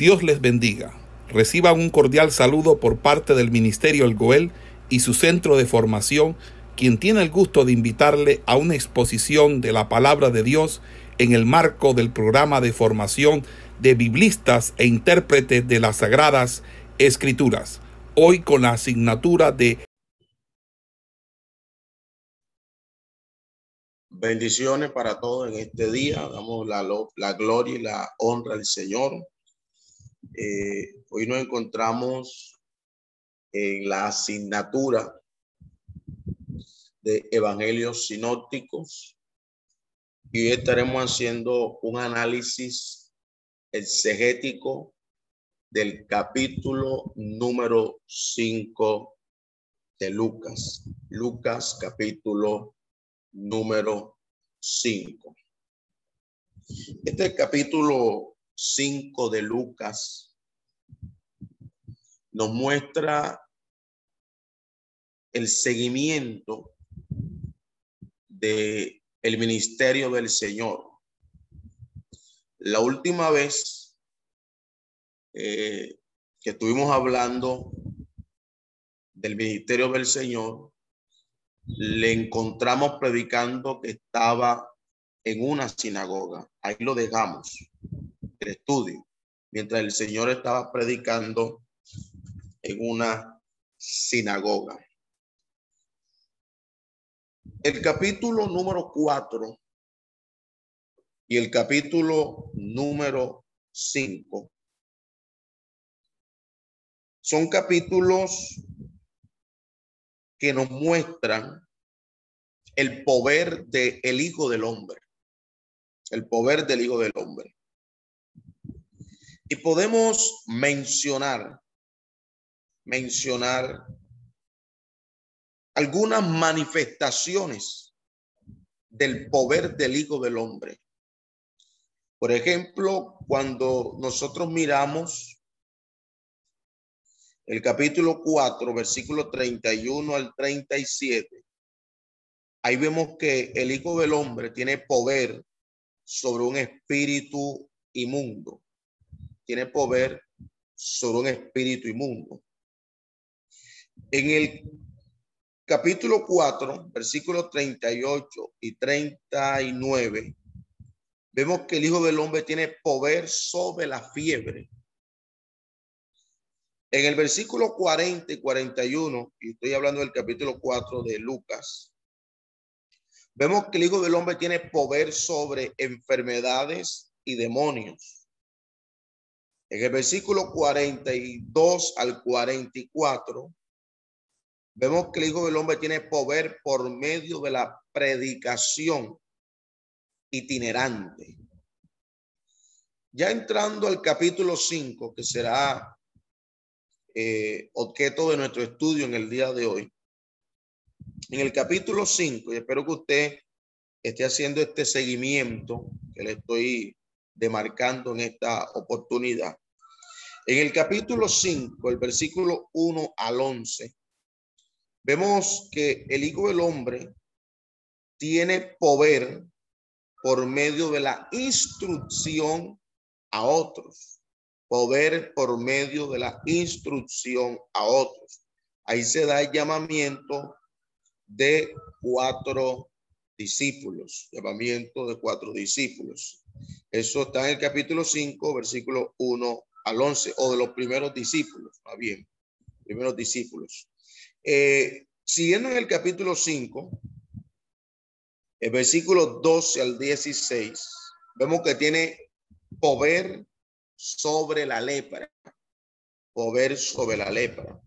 Dios les bendiga. Reciban un cordial saludo por parte del Ministerio El Goel y su centro de formación, quien tiene el gusto de invitarle a una exposición de la palabra de Dios en el marco del programa de formación de biblistas e intérpretes de las Sagradas Escrituras, hoy con la asignatura de Bendiciones para todos en este día. Damos la, la gloria y la honra al Señor. Eh, hoy nos encontramos en la asignatura de Evangelios Sinópticos y hoy estaremos haciendo un análisis exegético del capítulo número 5 de Lucas. Lucas capítulo número 5. Este capítulo 5 de Lucas nos muestra el seguimiento de el ministerio del Señor. La última vez eh, que estuvimos hablando del ministerio del Señor, le encontramos predicando que estaba en una sinagoga. Ahí lo dejamos, estudio, mientras el Señor estaba predicando en una sinagoga. El capítulo número cuatro y el capítulo número cinco son capítulos que nos muestran el poder del el Hijo del Hombre. El poder del Hijo del Hombre. Y podemos mencionar, mencionar algunas manifestaciones del poder del Hijo del Hombre. Por ejemplo, cuando nosotros miramos el capítulo 4, versículo 31 al 37, ahí vemos que el Hijo del Hombre tiene poder sobre un espíritu inmundo. Tiene poder sobre un espíritu inmundo. En el capítulo 4, versículos 38 y 39, vemos que el Hijo del Hombre tiene poder sobre la fiebre en el versículo 40 y 41, y estoy hablando del capítulo 4 de Lucas, vemos que el Hijo del Hombre tiene poder sobre enfermedades y demonios. En el versículo 42 al 44, vemos que el Hijo del Hombre tiene poder por medio de la predicación itinerante. Ya entrando al capítulo 5, que será eh, objeto de nuestro estudio en el día de hoy. En el capítulo 5, y espero que usted esté haciendo este seguimiento que le estoy demarcando en esta oportunidad. En el capítulo 5, el versículo 1 al 11, vemos que el Hijo del Hombre tiene poder por medio de la instrucción a otros poder por medio de la instrucción a otros. Ahí se da el llamamiento de cuatro discípulos, llamamiento de cuatro discípulos. Eso está en el capítulo 5, versículo 1 al 11, o de los primeros discípulos, más bien, primeros discípulos. Eh, siguiendo en el capítulo 5, el versículo 12 al 16, vemos que tiene poder sobre la lepra, poder sobre la lepra.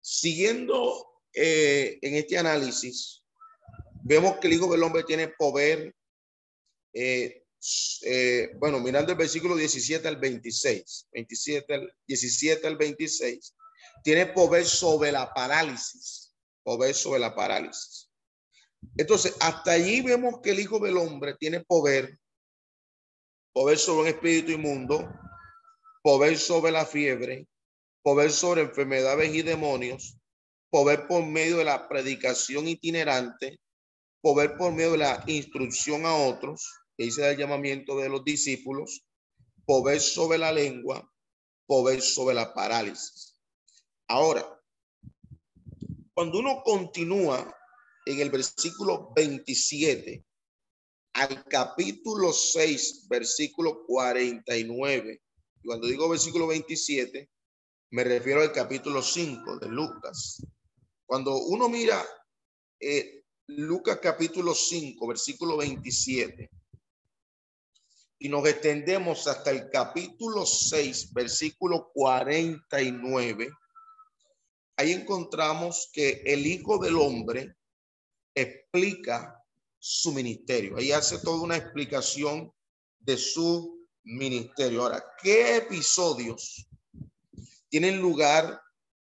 Siguiendo eh, en este análisis, vemos que el Hijo del Hombre tiene poder, eh, eh, bueno, mirando el versículo 17 al 26, 27 al, 17 al 26, tiene poder sobre la parálisis, poder sobre la parálisis. Entonces, hasta allí vemos que el Hijo del Hombre tiene poder poder sobre un espíritu inmundo, poder sobre la fiebre, poder sobre enfermedades y demonios, poder por medio de la predicación itinerante, poder por medio de la instrucción a otros, que dice el llamamiento de los discípulos, poder sobre la lengua, poder sobre la parálisis. Ahora, cuando uno continúa en el versículo 27 al capítulo 6, versículo 49, cuando digo versículo 27, me refiero al capítulo 5 de Lucas. Cuando uno mira eh, Lucas capítulo 5, versículo 27, y nos extendemos hasta el capítulo 6, versículo 49, ahí encontramos que el Hijo del Hombre explica su ministerio. Ahí hace toda una explicación de su ministerio. Ahora, ¿qué episodios tienen lugar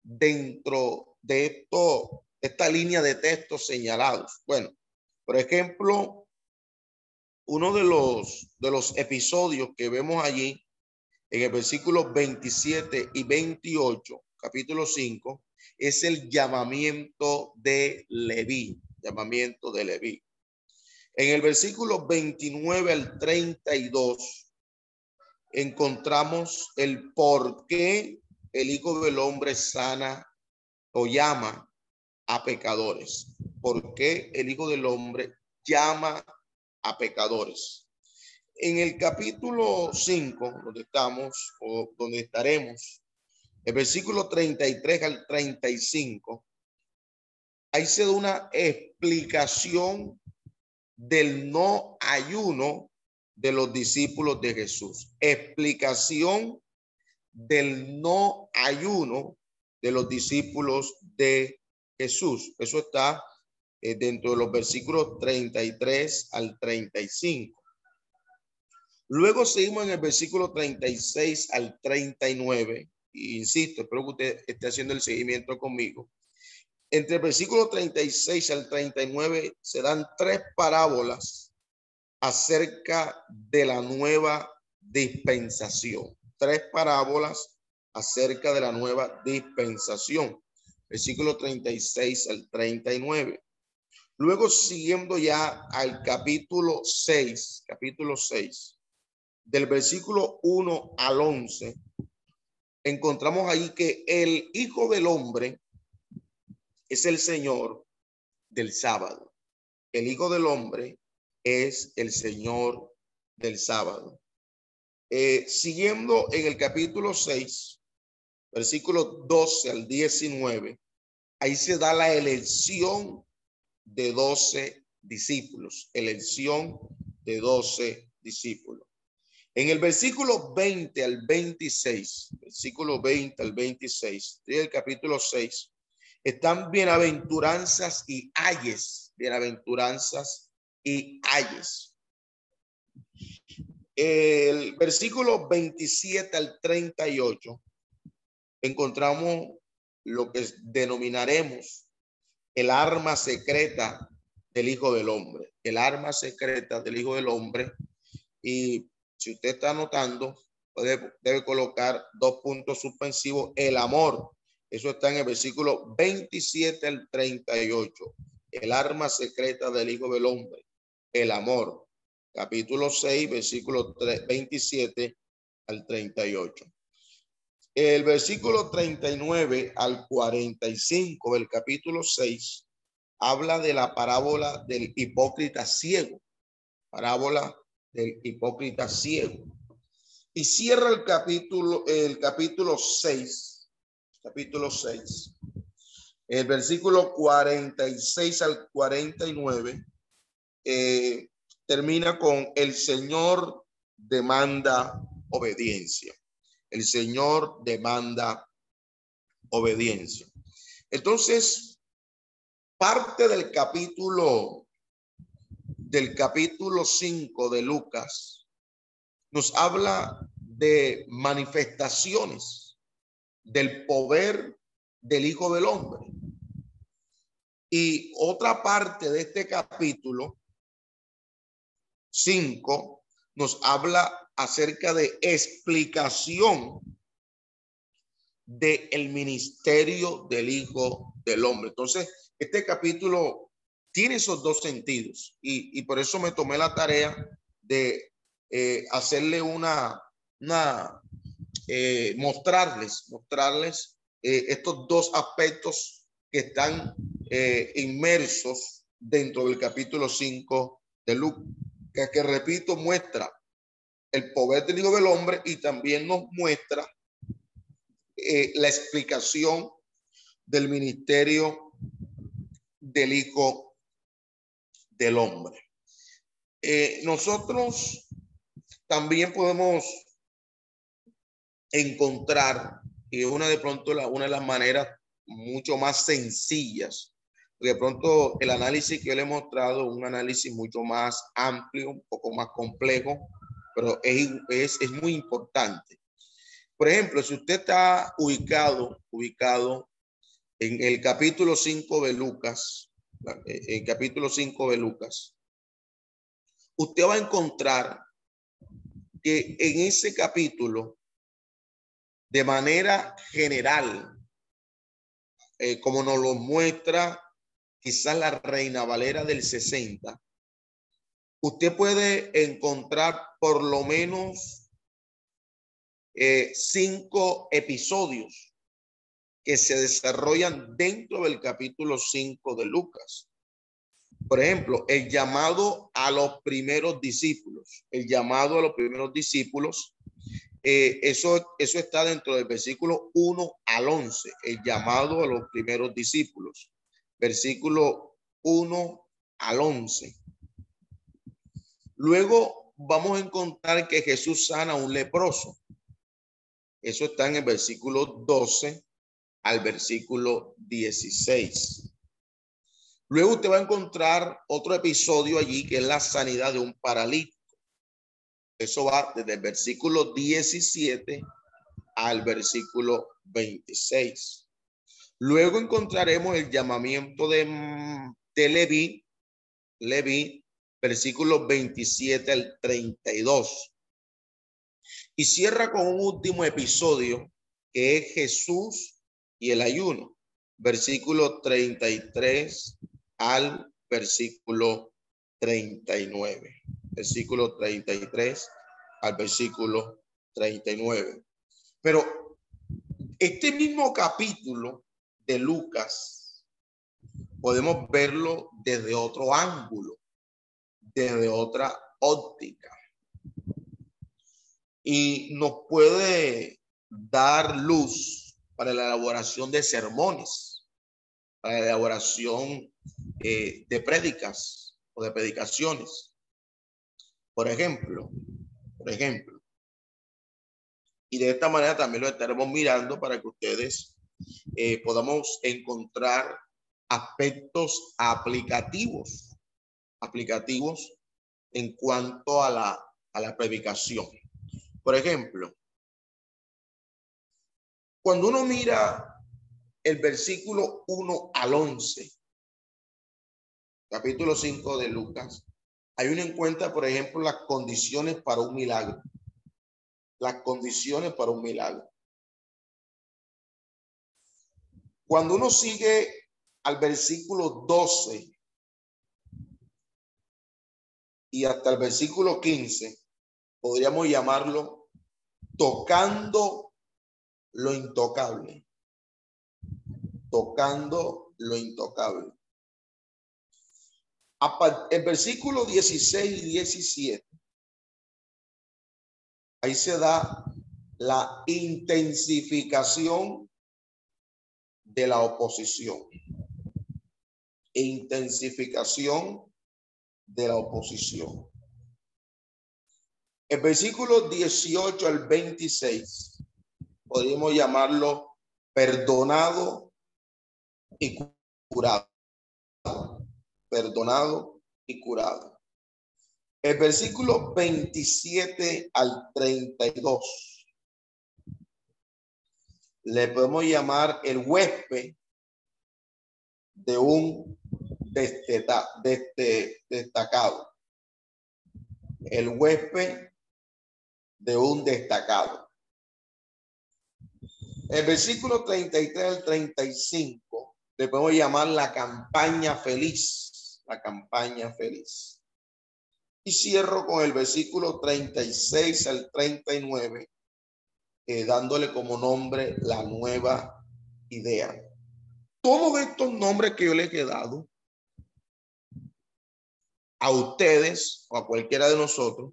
dentro de esto, esta línea de textos señalados? Bueno, por ejemplo, uno de los, de los episodios que vemos allí en el versículo 27 y 28, capítulo 5, es el llamamiento de Leví, llamamiento de Leví. En el versículo 29 al 32 encontramos el por qué el Hijo del Hombre sana o llama a pecadores. ¿Por qué el Hijo del Hombre llama a pecadores? En el capítulo 5, donde estamos o donde estaremos, el versículo 33 al 35, ahí se da una explicación del no ayuno de los discípulos de Jesús. Explicación del no ayuno de los discípulos de Jesús. Eso está eh, dentro de los versículos 33 al 35. Luego seguimos en el versículo 36 al 39. insisto, espero que usted esté haciendo el seguimiento conmigo. Entre el versículo 36 al 39 se dan tres parábolas acerca de la nueva dispensación. Tres parábolas acerca de la nueva dispensación. Versículo 36 al 39. Luego siguiendo ya al capítulo 6, capítulo 6, del versículo 1 al 11, encontramos ahí que el Hijo del Hombre es el Señor del sábado. El Hijo del Hombre es el Señor del sábado. Eh, siguiendo en el capítulo 6, versículo 12 al 19, ahí se da la elección de 12 discípulos, elección de 12 discípulos. En el versículo 20 al 26, versículo 20 al 26 del capítulo 6, están bienaventuranzas y ayes, bienaventuranzas y ayes. El versículo 27 al 38 encontramos lo que denominaremos el arma secreta del Hijo del Hombre, el arma secreta del Hijo del Hombre. Y si usted está anotando, debe colocar dos puntos suspensivos, el amor eso está en el versículo 27 al 38. El arma secreta del Hijo del Hombre, el amor. Capítulo 6, versículo 27 al 38. El versículo 39 al 45 del capítulo 6 habla de la parábola del hipócrita ciego. Parábola del hipócrita ciego. Y cierra el capítulo, el capítulo 6 capítulo 6, el versículo 46 al 49, eh, termina con el Señor demanda obediencia. El Señor demanda obediencia. Entonces, parte del capítulo del capítulo 5 de Lucas nos habla de manifestaciones del poder del Hijo del Hombre. Y otra parte de este capítulo 5 nos habla acerca de explicación del el ministerio del Hijo del Hombre. Entonces, este capítulo tiene esos dos sentidos y, por eso me tomé la tarea de eh, hacerle una, una eh, mostrarles, mostrarles eh, estos dos aspectos que están inmersos dentro del capítulo 5 de Lucas, que repito, muestra el poder del Hijo del Hombre y también nos muestra la explicación del ministerio del Hijo del Hombre. nosotros también podemos encontrar una de pronto una de las maneras mucho más sencillas. De pronto el análisis que le he mostrado, un análisis mucho más amplio, un poco más complejo, pero es, muy importante. Por ejemplo, si usted está ubicado, ubicado en el capítulo 5 de Lucas, el capítulo 5 de Lucas, usted va a encontrar que en ese capítulo de manera general, eh, como nos lo muestra quizás la Reina Valera del 60, usted puede encontrar por lo menos eh, cinco episodios que se desarrollan dentro del capítulo 5 de Lucas. Por ejemplo, el llamado a los primeros discípulos, el llamado a los primeros discípulos eh, eso, eso está dentro del versículo 1 al 11, el llamado a los primeros discípulos. Versículo 1 al 11. Luego vamos a encontrar que Jesús sana a un leproso. Eso está en el versículo 12 al versículo 16. Luego usted va a encontrar otro episodio allí que es la sanidad de un paralítico. Eso va desde el versículo 17 al versículo 26. Luego encontraremos el llamamiento de, de versículo 27 al 32. Y cierra con un último episodio que es Jesús y el ayuno, versículo 33 al versículo 39 versículo 33 al versículo 39. Pero este mismo capítulo de Lucas podemos verlo desde otro ángulo, desde otra óptica. Y nos puede dar luz para la elaboración de sermones, para la elaboración eh, de prédicas o de predicaciones. Por ejemplo, por ejemplo. Y de esta manera también lo estaremos mirando para que ustedes eh, podamos encontrar aspectos aplicativos, aplicativos en cuanto a la, a la predicación. Por ejemplo, cuando uno mira el versículo 1 al 11, capítulo 5 de Lucas, hay uno en cuenta, por ejemplo, las condiciones para un milagro. Las condiciones para un milagro. Cuando uno sigue al versículo 12 y hasta el versículo 15, podríamos llamarlo tocando lo intocable. Tocando lo intocable el versículo 16 y 17, ahí se da la intensificación de la oposición. Intensificación de la oposición. El versículo 18 al 26, podríamos llamarlo perdonado y curado perdonado y curado. El versículo 27 al 32 le podemos llamar el huésped de un destacado. El huésped de un destacado. El versículo 33 al 35 le podemos llamar la campaña feliz la campaña feliz. Y cierro con el versículo 36 al 39, eh, dándole como nombre la nueva idea. Todos estos nombres que yo les he dado a ustedes o a cualquiera de nosotros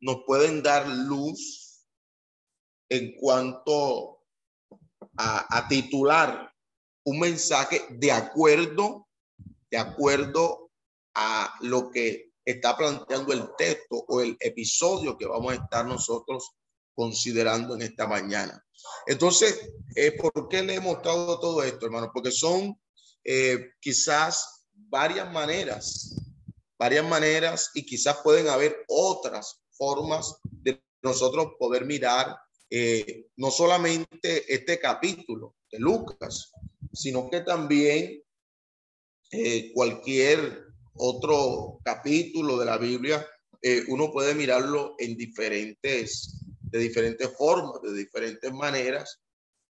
nos pueden dar luz en cuanto a, a titular un mensaje de acuerdo, de acuerdo a lo que está planteando el texto o el episodio que vamos a estar nosotros considerando en esta mañana. Entonces, eh, ¿por qué le he mostrado todo esto, hermano? Porque son eh, quizás varias maneras, varias maneras y quizás pueden haber otras formas de nosotros poder mirar eh, no solamente este capítulo de Lucas, sino que también eh, cualquier otro capítulo de la Biblia, eh, uno puede mirarlo en diferentes, de diferentes formas, de diferentes maneras,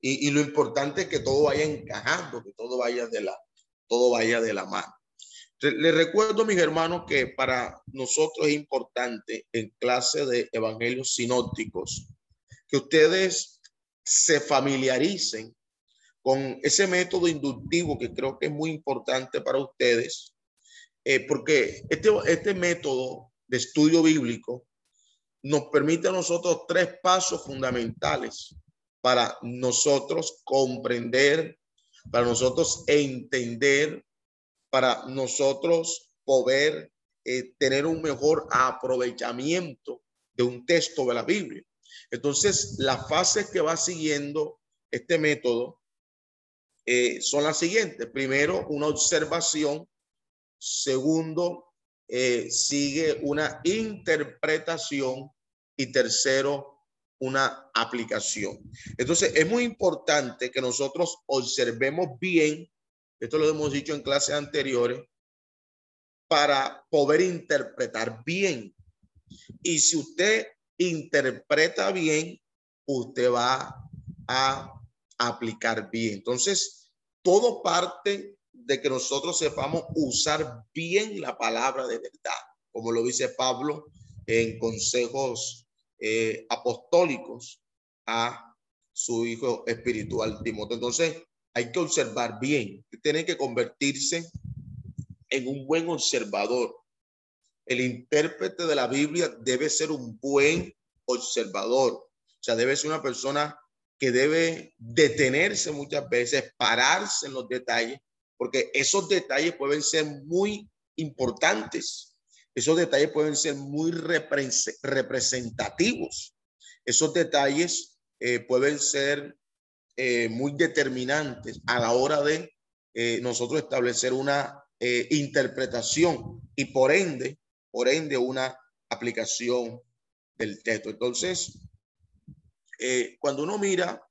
y, y, lo importante es que todo vaya encajando, que todo vaya de la, todo vaya de la mano. Les recuerdo, mis hermanos, que para nosotros es importante en clase de evangelios sinópticos que ustedes se familiaricen con ese método inductivo que creo que es muy importante para ustedes, eh, porque este, este método de estudio bíblico nos permite a nosotros tres pasos fundamentales para nosotros comprender, para nosotros entender, para nosotros poder eh, tener un mejor aprovechamiento de un texto de la Biblia. Entonces, las fases que va siguiendo este método eh, son las siguientes. Primero, una observación. Segundo, eh, sigue una interpretación. Y tercero, una aplicación. Entonces, es muy importante que nosotros observemos bien, esto lo hemos dicho en clases anteriores, para poder interpretar bien. Y si usted interpreta bien, usted va a aplicar bien. Entonces, todo parte de que nosotros sepamos usar bien la palabra de verdad, como lo dice Pablo en consejos eh, apostólicos a su hijo espiritual Timoteo. Entonces, hay que observar bien, tiene que convertirse en un buen observador. El intérprete de la Biblia debe ser un buen observador, o sea, debe ser una persona que debe detenerse muchas veces, pararse en los detalles, porque esos detalles pueden ser muy importantes. Esos detalles pueden ser muy representativos. Esos detalles eh, pueden ser eh, muy determinantes a la hora de eh, nosotros establecer una interpretación y por ende, por ende, una aplicación del texto. Entonces, eh, cuando uno mira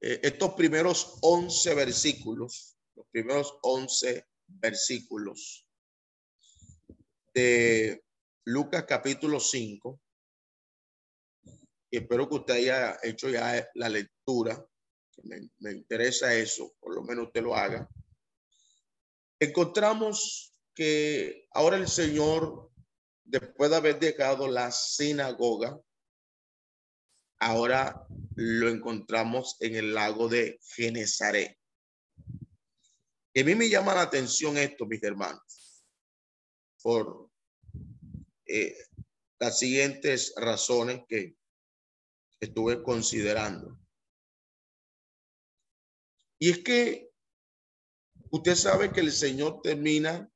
eh, estos primeros 11 versículos, los primeros 11 versículos de Lucas capítulo 5, y espero que usted haya hecho ya la lectura, me, interesa eso, por lo menos usted lo haga. Encontramos que ahora el Señor, después de haber dejado la sinagoga, ahora lo encontramos en el lago de Genezaret. Y a mí me llama la atención esto, mis hermanos, por eh, las siguientes razones que estuve considerando. Y es que usted sabe que el Señor termina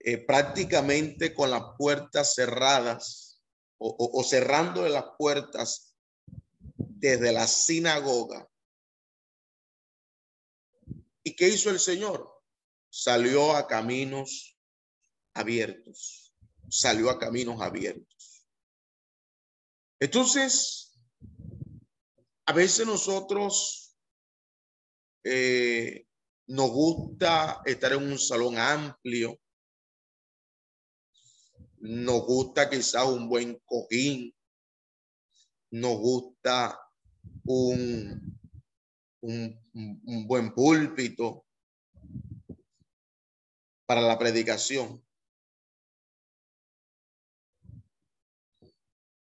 eh, prácticamente con las puertas cerradas o, cerrando las puertas desde la sinagoga. ¿Y qué hizo el Señor? Salió a caminos abiertos. Salió a caminos abiertos. Entonces, a veces nosotros eh, nos gusta estar en un salón amplio, nos gusta quizás un buen cojín, nos gusta un, un, un buen púlpito para la predicación.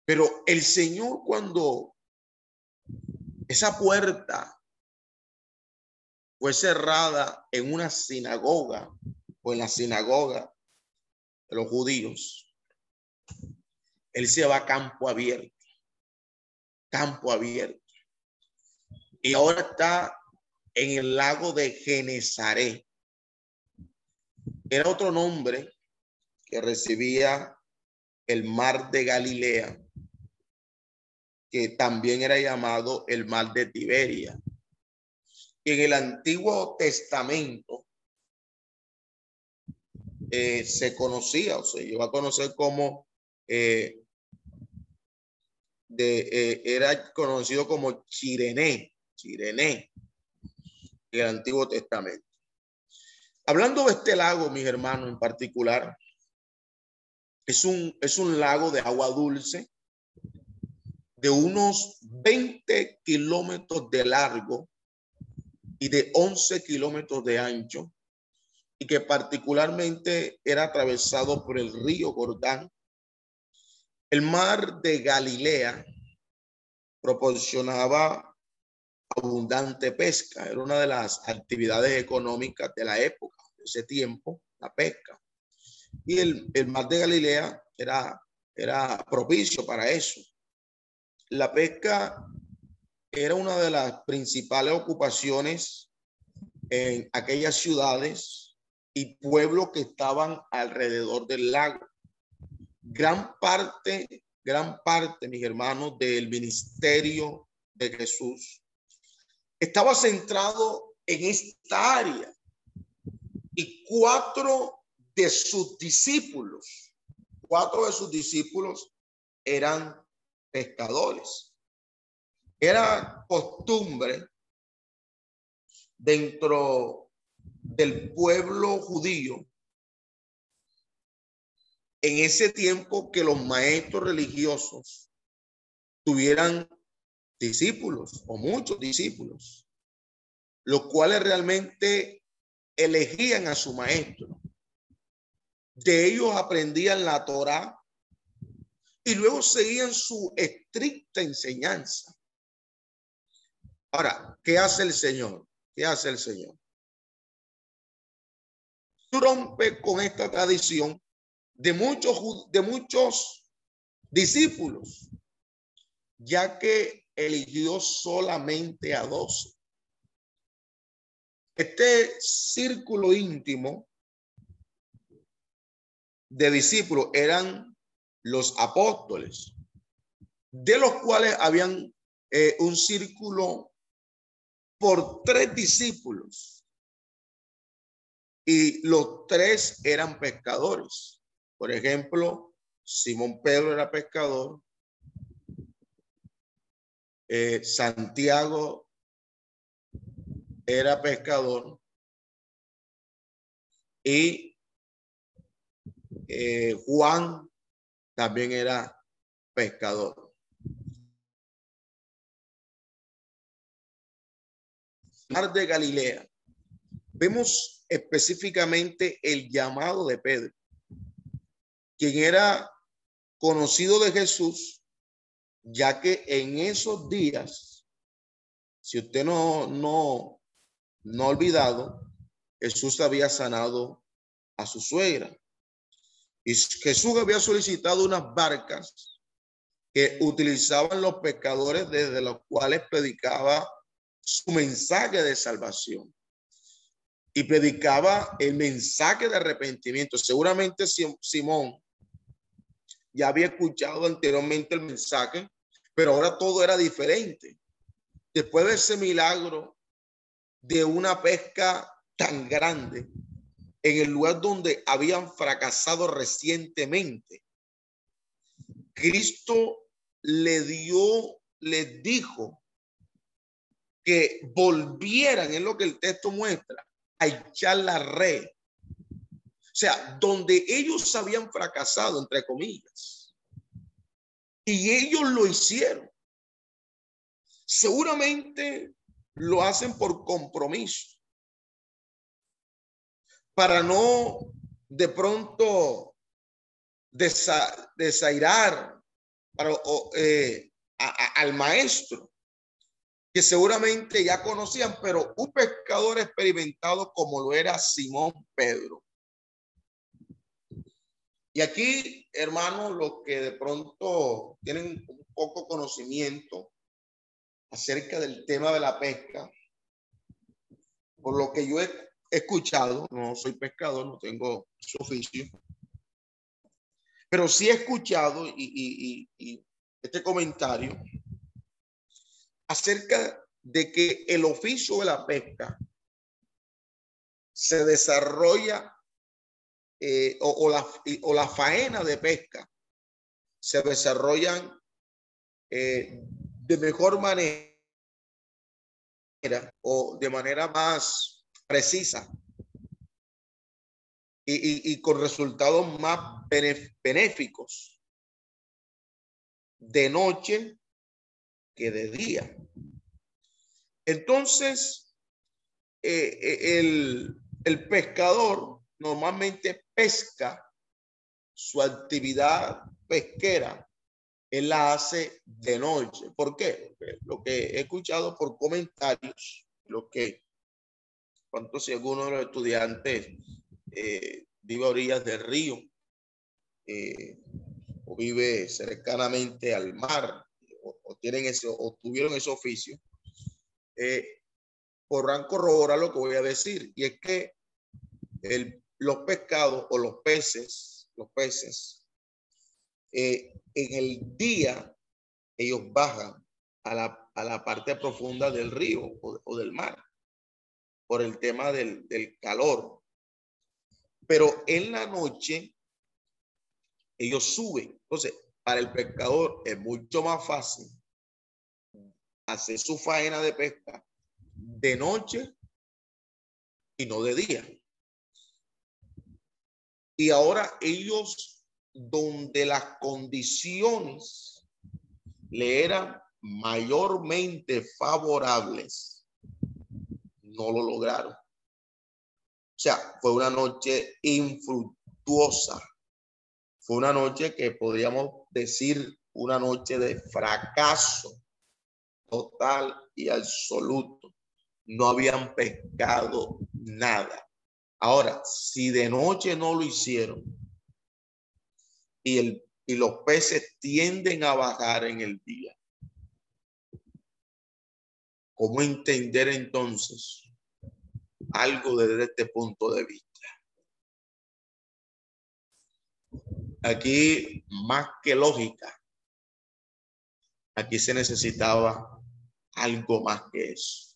Pero el Señor cuando esa puerta fue cerrada en una sinagoga o en la sinagoga de los judíos, él se va a campo abierto, campo abierto. Y ahora está en el lago de Genezaret. Era otro nombre que recibía el mar de Galilea, que también era llamado el mar de Tiberia. En el Antiguo Testamento eh, se conocía o se iba a conocer como eh, de, eh, era conocido como Chirené, Chirené, en el Antiguo Testamento. Hablando de este lago, mis hermanos, en particular, es un, es un lago de agua dulce de unos 20 kilómetros de largo y de 11 kilómetros de ancho y que particularmente era atravesado por el río Jordán. El mar de Galilea proporcionaba abundante pesca, era una de las actividades económicas de la época, de ese tiempo, la pesca. Y el, el mar de Galilea era, era propicio para eso. La pesca era una de las principales ocupaciones en aquellas ciudades y pueblos que estaban alrededor del lago. Gran parte, gran parte, mis hermanos, del ministerio de Jesús estaba centrado en esta área y cuatro de sus discípulos, cuatro de sus discípulos eran pescadores. Era costumbre dentro del pueblo judío en ese tiempo que los maestros religiosos tuvieran discípulos o muchos discípulos, los cuales realmente elegían a su maestro. De ellos aprendían la Torah y luego seguían su estricta enseñanza. Ahora, ¿qué hace el Señor? ¿Qué hace el Señor? Rompe con esta tradición de muchos, de muchos discípulos, ya que eligió solamente a doce. Este círculo íntimo de discípulos eran los apóstoles, de los cuales habían eh, un círculo por tres discípulos y los tres eran pescadores. Por ejemplo, Simón Pedro era pescador, eh, Santiago era pescador y eh, Juan también era pescador. Mar de Galilea. Vemos específicamente el llamado de Pedro, quien era conocido de Jesús, ya que en esos días, si usted no, no, no ha olvidado, Jesús había sanado a su suegra. Y Jesús había solicitado unas barcas que utilizaban los pescadores desde los cuales predicaba su mensaje de salvación. Y predicaba el mensaje de arrepentimiento. Seguramente Simón ya había escuchado anteriormente el mensaje, pero ahora todo era diferente. Después de ese milagro de una pesca tan grande, en el lugar donde habían fracasado recientemente. Cristo le dio, les dijo que volvieran, es lo que el texto muestra, a echar la red. O sea, donde ellos habían fracasado, entre comillas. Y ellos lo hicieron. Seguramente lo hacen por compromiso para no de pronto desairar para, eh, al maestro, que seguramente ya conocían, pero un pescador experimentado como lo era Simón Pedro. Y aquí, hermanos, los que de pronto tienen un poco conocimiento acerca del tema de la pesca, por lo que yo he escuchado, no soy pescador, no tengo su oficio, pero sí he escuchado y, este comentario acerca de que el oficio de la pesca se desarrolla eh, o, la, o, la, faena de pesca se desarrollan eh, de mejor manera o de manera más precisa y, con resultados más benéficos de noche que de día. Entonces, eh, el, el pescador normalmente pesca su actividad pesquera, él la hace de noche. ¿Por qué? lo que he escuchado por comentarios, lo que, cuánto si alguno de los estudiantes eh, vive a orillas del río eh, o vive cercanamente al mar o, tienen ese, o tuvieron ese oficio, eh, podrán corroborar lo que voy a decir. Y es que el, los pescados o los peces, los peces, en el día ellos bajan a la, a la parte profunda del río o, o, del mar por el tema del, del calor. Pero en la noche ellos suben. Entonces, para el pescador es mucho más fácil hacer su faena de pesca de noche y no de día. Y ahora ellos, donde las condiciones le eran mayormente favorables, no lo lograron. O sea, fue una noche infructuosa. Fue una noche que podríamos decir una noche de fracaso total y absoluto. No habían pescado nada. Ahora, si de noche no lo hicieron y, el, y los peces tienden a bajar en el día, ¿cómo entender entonces algo desde este punto de vista. Aquí, más que lógica, aquí se necesitaba algo más que eso.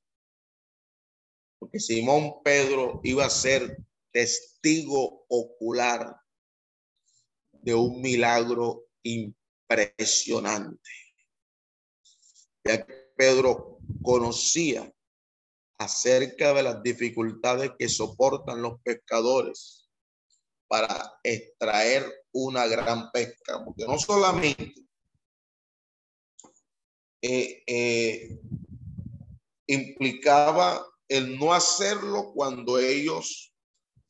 Porque Simón Pedro iba a ser testigo ocular de un milagro impresionante. Ya que Pedro conocía acerca de las dificultades que soportan los pescadores para extraer una gran pesca, porque no solamente eh, eh, implicaba el no hacerlo cuando ellos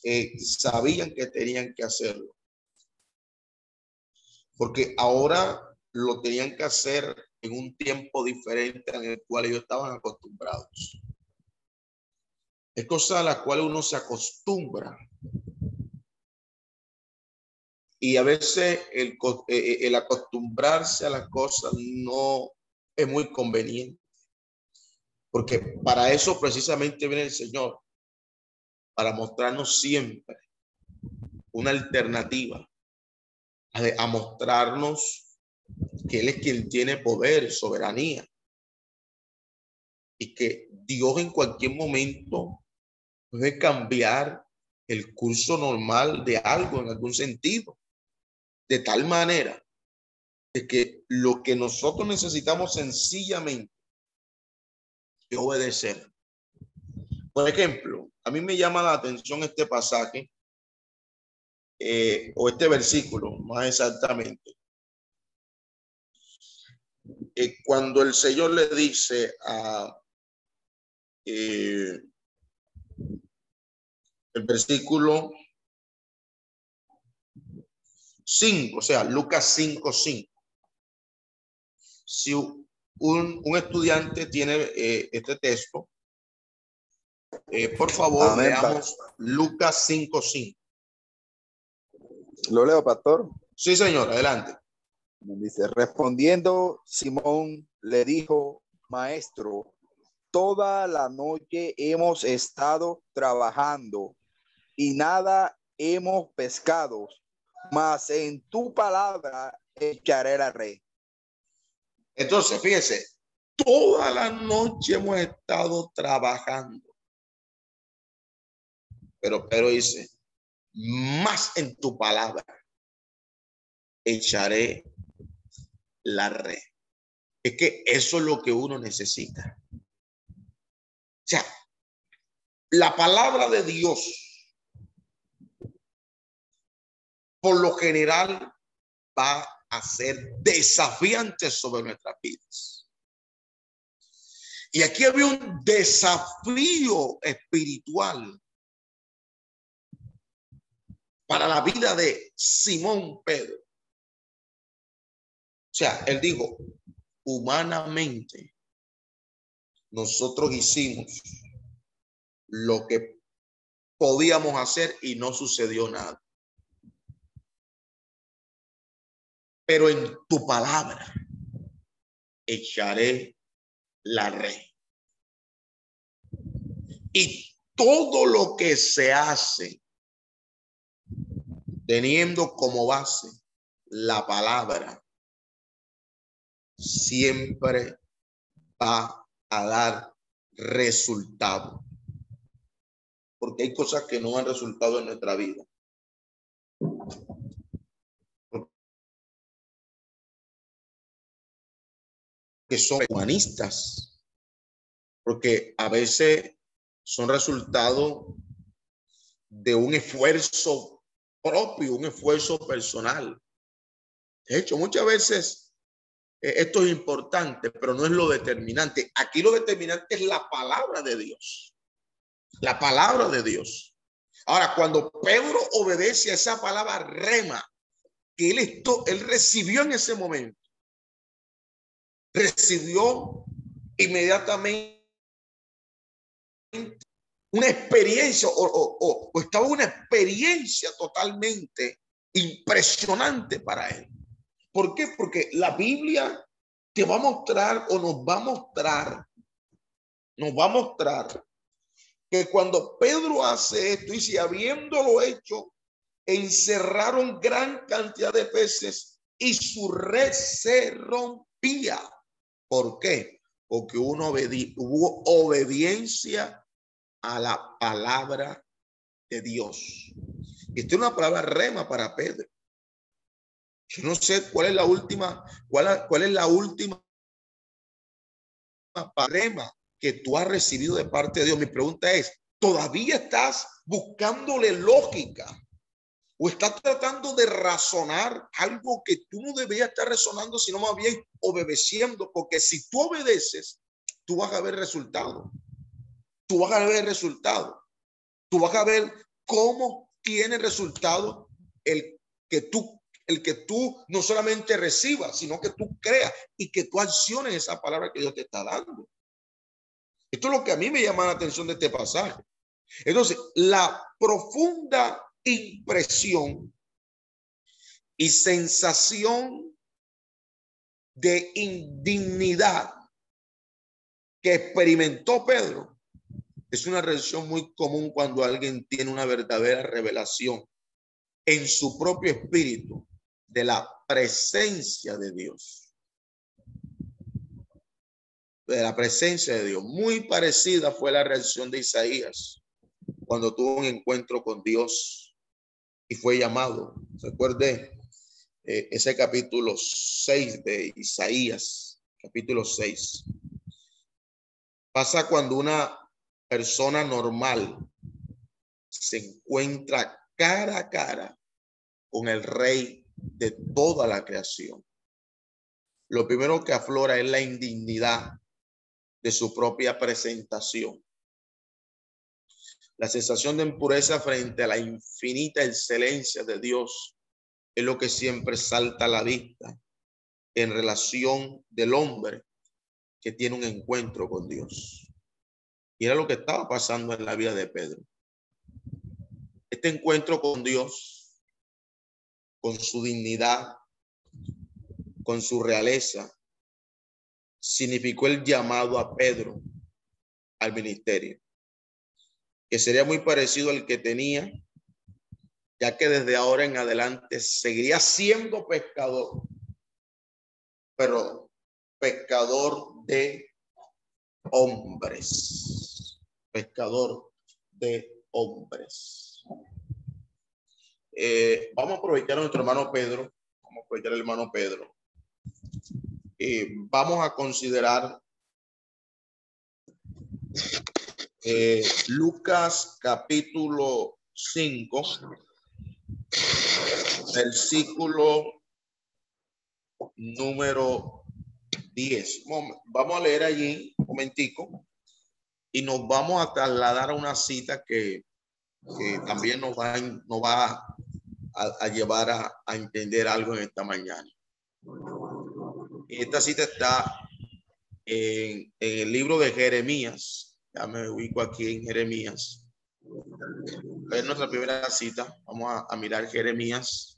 eh, sabían que tenían que hacerlo, porque ahora lo tenían que hacer en un tiempo diferente en el cual ellos estaban acostumbrados. Es cosa a la cual uno se acostumbra. Y a veces el, eh, eh, el acostumbrarse a las cosas no es muy conveniente. Porque para eso precisamente viene el Señor, para mostrarnos siempre una alternativa, a, mostrarnos que Él es quien tiene poder, soberanía, y que Dios en cualquier momento puede cambiar el curso normal de algo en algún sentido, de tal manera de que lo que nosotros necesitamos sencillamente es obedecer. Por ejemplo, a mí me llama la atención este pasaje eh, o este versículo, más exactamente. Eh, cuando el Señor le dice a eh, el versículo 5, o sea, Lucas 5, 5. si un, un estudiante tiene eh, este texto, eh, por favor, Amén, leamos Lucas 5.5. Lo leo, pastor. Sí, señor, adelante. Dice, respondiendo Simón le dijo, maestro, toda la noche hemos estado trabajando y nada hemos pescado, mas en tu palabra echaré la red. Entonces, fíjese, toda la noche hemos estado trabajando. Pero Pedro dice, más en tu palabra echaré la red. Es que eso es lo que uno necesita. O sea, la palabra de Dios, por lo general, va a ser desafiante sobre nuestras vidas. Y aquí había un desafío espiritual para la vida de Simón Pedro. O sea, él dijo, humanamente, nosotros hicimos lo que podíamos hacer y no sucedió nada. Pero en tu palabra echaré la red. Y todo lo que se hace teniendo como base la palabra, siempre va a dar resultado. Porque hay cosas que no han resultado en nuestra vida. Son humanistas. Porque a veces son resultado de un esfuerzo propio, un esfuerzo personal. De hecho, muchas veces eh, esto es importante, pero no es lo determinante. Aquí lo determinante es la palabra de Dios. La palabra de Dios. Ahora, cuando Pedro obedece a esa palabra rema, que él, esto, él recibió en ese momento, recibió inmediatamente una experiencia o, estaba una experiencia totalmente impresionante para él. ¿Por qué? Porque la Biblia te va a mostrar o nos va a mostrar, nos va a mostrar que cuando Pedro hace esto y si habiéndolo hecho, encerraron gran cantidad de peces y su red se rompía. ¿Por qué? Porque uno obedi hubo obediencia a la palabra de Dios. Esta es una palabra rema para Pedro. Yo no sé cuál es la última, cuál, cuál es la última rema que tú has recibido de parte de Dios. Mi pregunta es, ¿todavía estás buscándole lógica? ¿O estás tratando de razonar algo que tú no debías estar razonando, sino más bien obedeciendo? Porque si tú obedeces, tú vas a ver resultados tú vas a ver resultado. Tú vas a ver cómo tiene resultado el que tú, el que tú no solamente recibas, sino que tú creas y que tú acciones esa palabra que Dios te está dando. Esto es lo que a mí me llama la atención de este pasaje. Entonces, la profunda impresión y sensación de indignidad que experimentó Pedro es una reacción muy común cuando alguien tiene una verdadera revelación en su propio espíritu de la presencia de Dios. De la presencia de Dios. Muy parecida fue la reacción de Isaías cuando tuvo un encuentro con Dios y fue llamado. Recuerde eh, ese capítulo 6 de Isaías, capítulo 6. Pasa cuando una persona normal se encuentra cara a cara con el rey de toda la creación. Lo primero que aflora es la indignidad de su propia presentación. La sensación de impureza frente a la infinita excelencia de Dios es lo que siempre salta a la vista en relación del hombre que tiene un encuentro con Dios. Y era lo que estaba pasando en la vida de Pedro. Este encuentro con Dios, con su dignidad, con su realeza, significó el llamado a Pedro al ministerio, que sería muy parecido al que tenía, ya que desde ahora en adelante seguiría siendo pescador, pero pescador de hombres, pescador de hombres. Eh, vamos a aprovechar a nuestro hermano Pedro, vamos a aprovechar al hermano Pedro. y vamos a considerar eh, Lucas capítulo 5, versículo número 10. Vamos a leer allí un momentico y nos vamos a trasladar a una cita que, también nos va, nos va a, llevar a, entender algo en esta mañana. Esta cita está en, el libro de Jeremías. Ya me ubico aquí en Jeremías. Es nuestra primera cita. Vamos a, mirar Jeremías.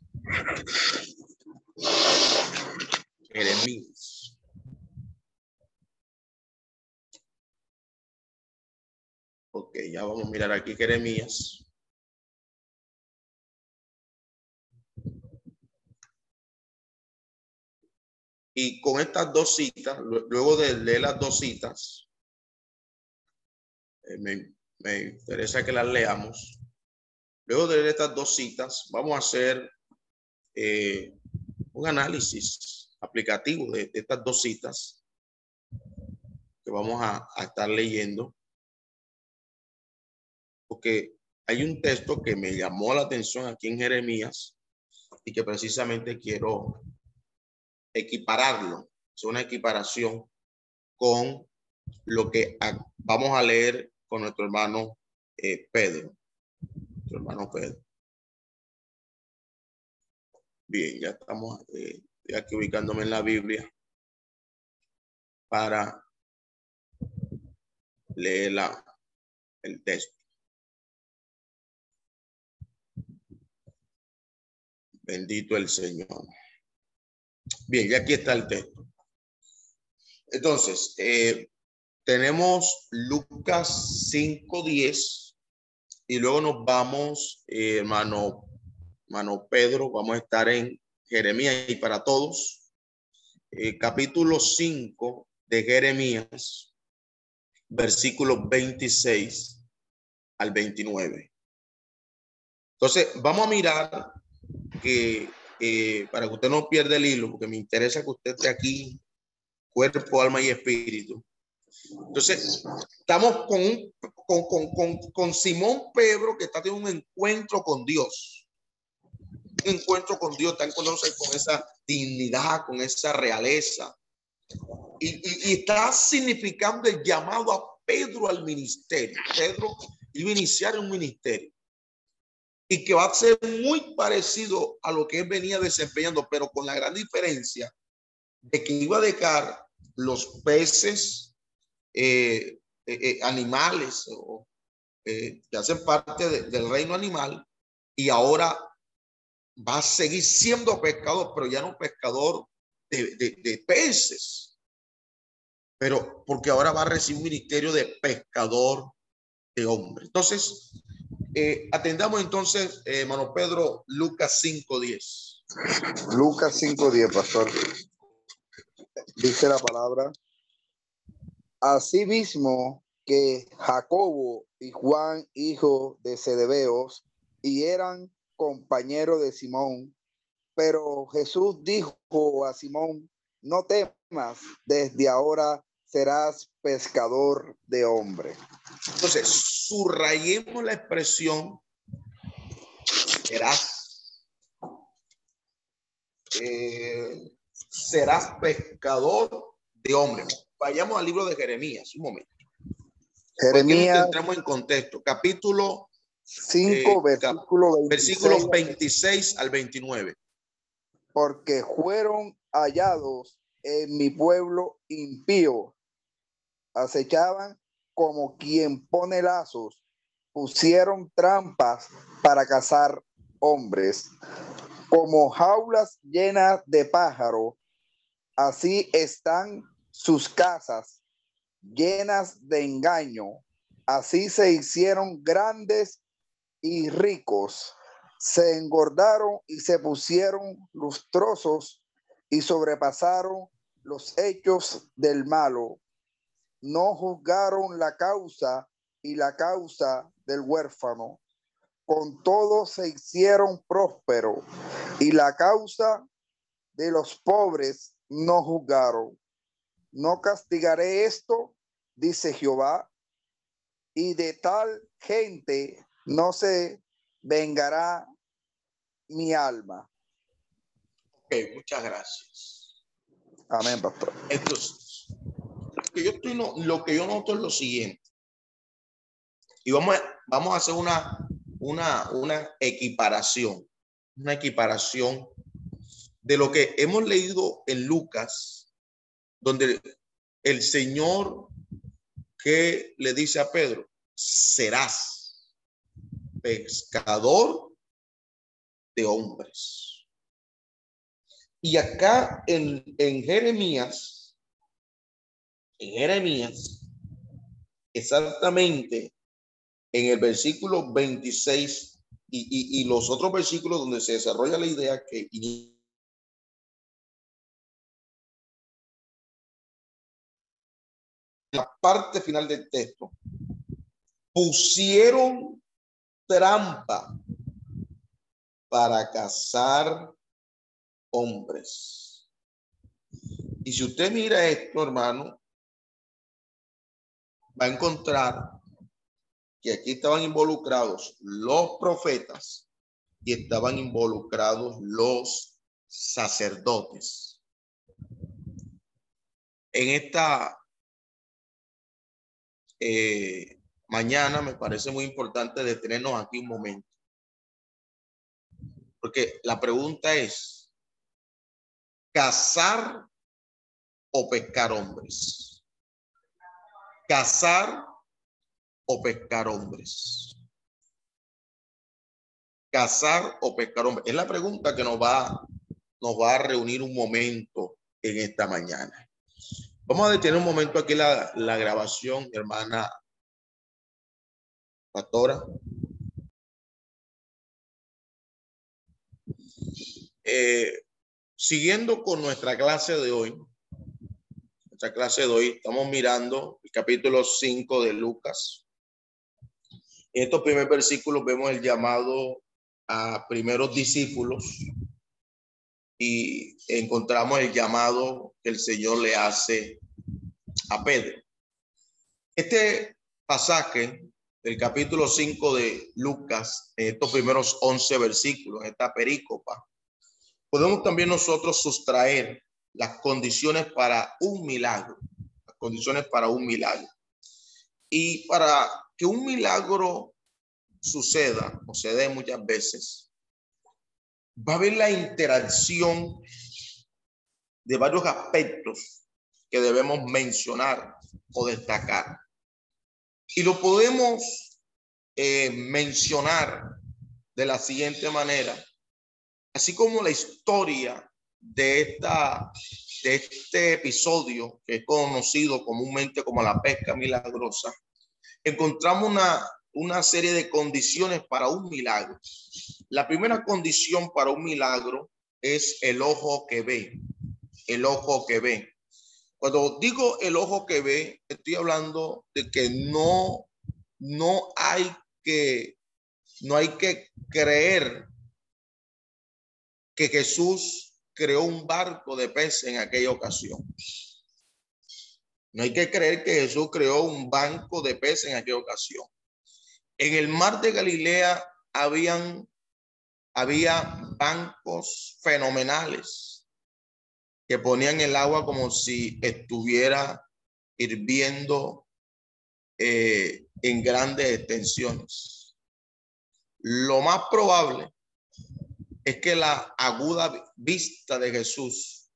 Jeremías. Ok, ya vamos a mirar aquí Jeremías. Y con estas dos citas, luego de leer las dos citas, eh, me, interesa que las leamos. Luego de estas dos citas, vamos a hacer eh, un análisis aplicativo de, estas dos citas que vamos a estar leyendo porque hay un texto que me llamó la atención aquí en Jeremías y que precisamente quiero equipararlo. Es una equiparación con lo que vamos a leer con nuestro hermano eh, Pedro. Nuestro hermano Pedro. Bien, ya estamos eh, aquí ubicándome en la Biblia para leer la, el texto. Bendito el Señor. Bien, ya aquí está el texto. Entonces, eh, tenemos Lucas 5.10 y luego nos vamos, eh, hermano, hermano Pedro, vamos a estar en Jeremías y para todos, eh, capítulo 5 de Jeremías, versículos 26 al 29. Entonces, vamos a mirar que eh, para que usted no pierda el hilo, porque me interesa que usted esté aquí, cuerpo, alma y espíritu. Entonces, estamos con, con, con, con, con Simón Pedro que está teniendo un encuentro con Dios. Un encuentro con Dios, está con esa dignidad, con esa realeza. Y, y, y, está significando el llamado a Pedro al ministerio. Pedro iba a iniciar un ministerio y que va a ser muy parecido a lo que él venía desempeñando, pero con la gran diferencia de que iba a dejar los peces, eh, eh, eh, animales que hacen parte del reino animal y ahora va a seguir siendo pescador, pero ya no pescador de, peces, pero porque ahora va a recibir un ministerio de pescador de hombres. Entonces, atendamos entonces, hermano Pedro, Lucas 5.10. Lucas 5.10, pastor. Dice la palabra. Asimismo que Jacobo y Juan, hijo de Zedebeos, y eran compañeros de Simón. Pero Jesús dijo a Simón, no temas, desde ahora serás pescador de hombre. Entonces, subrayemos la expresión serás. Eh, serás pescador de hombres. Vayamos al libro de Jeremías, un momento. Jeremías. Entramos en contexto. Capítulo 5, eh, versículo, 26, 26 al 29. porque fueron hallados en mi pueblo impío. Acechaban como quien pone lazos, pusieron trampas para cazar hombres, como jaulas llenas de pájaros, así están sus casas llenas de engaño, así se hicieron grandes y ricos, se engordaron y se pusieron lustrosos y sobrepasaron los hechos del malo. No juzgaron la causa y la causa del huérfano. Con todo se hicieron prósperos y la causa de los pobres no juzgaron. No castigaré esto, dice Jehová, y de tal gente no se vengará mi alma. Ok, muchas gracias. Amén, pastor. Entonces, lo que yo, estoy no, lo que yo noto es lo siguiente. Y vamos a, vamos a hacer una, una, una equiparación, una equiparación de lo que hemos leído en Lucas, donde el Señor que le dice a Pedro, serás pescador de hombres. Y acá en, Jeremías, en Jeremías, exactamente en el versículo 26 y, y, y los otros versículos donde se desarrolla la idea que la parte final del texto, pusieron trampa para cazar hombres. Y si usted mira esto, hermano, va a encontrar que aquí estaban involucrados los profetas y estaban involucrados los sacerdotes. En esta eh, mañana me parece muy importante detenernos aquí un momento. Porque la pregunta es, ¿cazar o pescar hombres? ¿Cazar o pescar hombres? ¿Cazar o pescar hombres? Es la pregunta que nos va, nos va a reunir un momento en esta mañana. Vamos a detener un momento aquí la, grabación, hermana pastora. Eh, siguiendo con nuestra clase de hoy, nuestra clase de hoy, estamos mirando el capítulo 5 de Lucas. En estos primeros versículos vemos el llamado a primeros discípulos y encontramos el llamado que el Señor le hace a Pedro. Este pasaje del capítulo 5 de Lucas, estos primeros 11 versículos, esta perícopa, podemos también nosotros sustraer las condiciones para un milagro, las condiciones para un milagro. Y para que un milagro suceda, o se dé muchas veces, va a haber la interacción de varios aspectos que debemos mencionar o destacar. Y lo podemos eh, mencionar de la siguiente manera, así como la historia de, esta, de este episodio que es conocido comúnmente como la pesca milagrosa, encontramos una, una serie de condiciones para un milagro. La primera condición para un milagro es el ojo que ve, el ojo que ve. Cuando digo el ojo que ve, estoy hablando de que no, no hay que, no hay que creer que Jesús creó un barco de peces en aquella ocasión. No hay que creer que Jesús creó un banco de peces en aquella ocasión. En el mar de Galilea habían, había bancos fenomenales que ponían el agua como si estuviera hirviendo eh, en grandes extensiones. Lo más probable es que la aguda vista de Jesús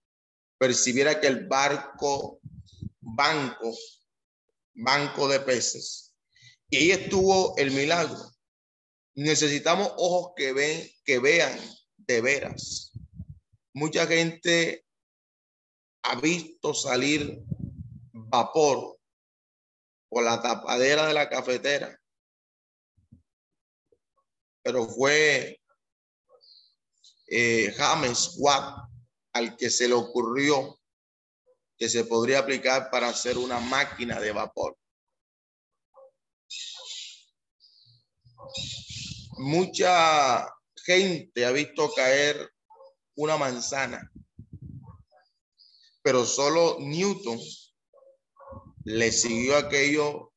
percibiera que el barco, banco, banco de peces, y ahí estuvo el milagro. Necesitamos ojos que ven, que vean de veras. Mucha gente ha visto salir vapor por la tapadera de la cafetera, pero fue eh, James Watt al que se le ocurrió que se podría aplicar para hacer una máquina de vapor. Mucha gente ha visto caer una manzana, pero solo Newton le siguió aquello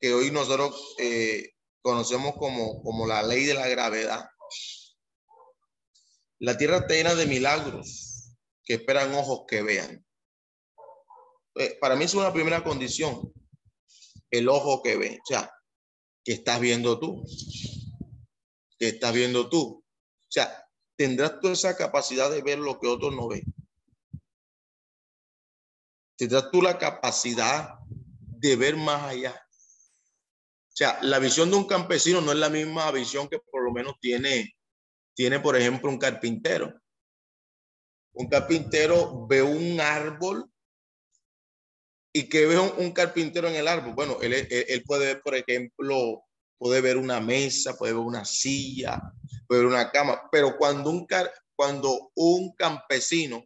que hoy nosotros eh, conocemos como, como la ley de la gravedad. La tierra está llena de milagros que esperan ojos que vean. Eh, para mí es una primera condición, el ojo que ve, o sea, que estás viendo tú, que estás viendo tú. O sea, tendrás tú esa capacidad de ver lo que otros no ven. Tendrás tú la capacidad de ver más allá. O sea, la visión de un campesino no es la misma visión que por lo menos tiene tiene, por ejemplo, un carpintero. Un carpintero ve un árbol y que ve un, carpintero en el árbol. Bueno, él, él, puede ver, por ejemplo, puede ver una mesa, puede ver una silla, puede ver una cama, pero cuando un, cuando un campesino,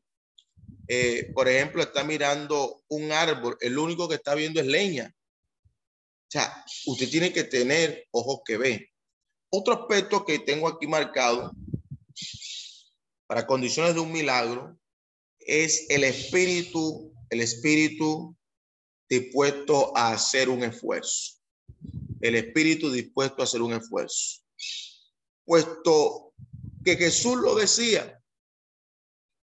eh, por ejemplo, está mirando un árbol, el único que está viendo es leña. O sea, usted tiene que tener ojos que ven. Otro aspecto que tengo aquí marcado para condiciones de un milagro es el espíritu, el espíritu dispuesto a hacer un esfuerzo. El espíritu dispuesto a hacer un esfuerzo. Puesto que Jesús lo decía,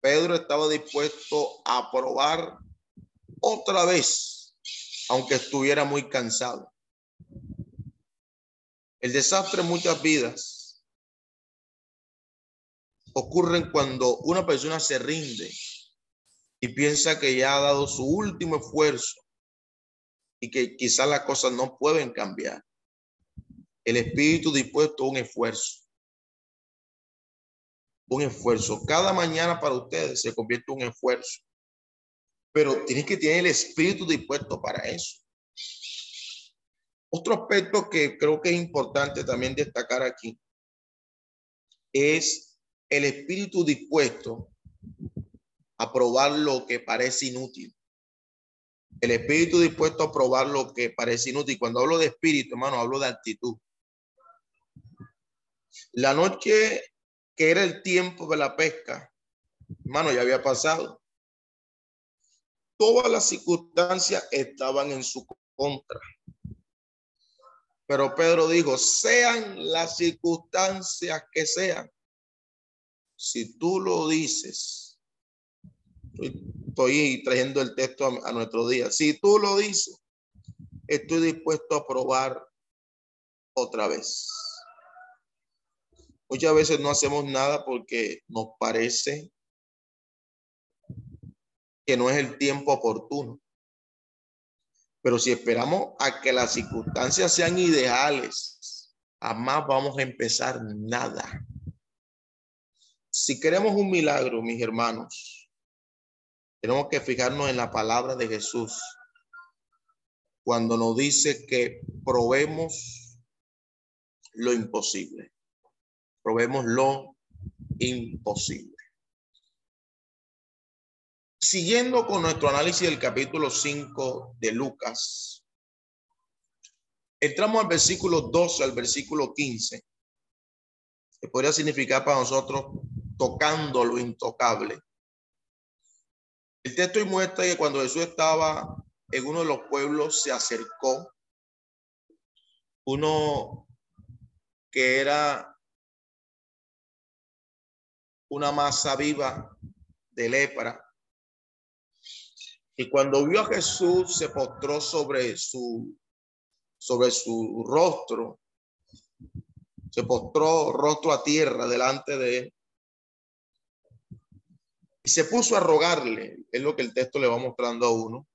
Pedro estaba dispuesto a probar otra vez, aunque estuviera muy cansado. El desastre en muchas vidas ocurren cuando una persona se rinde y piensa que ya ha dado su último esfuerzo y que quizás las cosas no pueden cambiar. El espíritu dispuesto a un esfuerzo. Un esfuerzo. Cada mañana para ustedes se convierte en un esfuerzo. Pero tienes que tener el espíritu dispuesto para eso. Otro aspecto que creo que es importante también destacar aquí es el espíritu dispuesto a probar lo que parece inútil. El espíritu dispuesto a probar lo que parece inútil. Cuando hablo de espíritu, hermano, hablo de actitud. La noche que era el tiempo de la pesca, hermano, ya había pasado. Todas las circunstancias estaban en su contra. Pero Pedro dijo, sean las circunstancias que sean, si tú lo dices, estoy trayendo el texto a, nuestro día, si tú lo dices, estoy dispuesto a probar otra vez. Muchas veces no hacemos nada porque nos parece que no es el tiempo oportuno. Pero si esperamos a que las circunstancias sean ideales, jamás vamos a empezar nada. Si queremos un milagro, mis hermanos, tenemos que fijarnos en la palabra de Jesús cuando nos dice que probemos lo imposible. Probemos lo imposible. Siguiendo con nuestro análisis del capítulo 5 de Lucas, entramos al versículo 12 al versículo 15, que podría significar para nosotros tocando lo intocable. El texto muestra que cuando Jesús estaba en uno de los pueblos, se acercó uno que era una masa viva de lepra y cuando vio a Jesús, se postró sobre su, sobre su rostro. se postró rostro a tierra delante de él y se puso a rogarle, es lo que el texto le va mostrando a uno,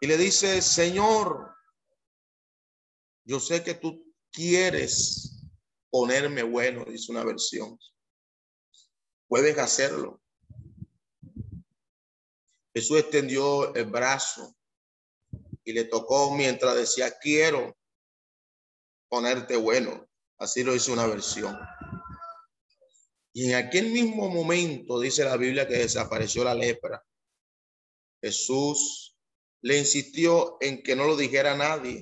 y le dice, Señor, yo sé que tú quieres ponerme bueno, dice una versión. Puedes hacerlo. Jesús extendió el brazo y le tocó mientras decía, quiero ponerte bueno. Así lo hizo una versión. Y en aquel mismo momento dice la Biblia que desapareció la lepra. Jesús le insistió en que no lo dijera a nadie.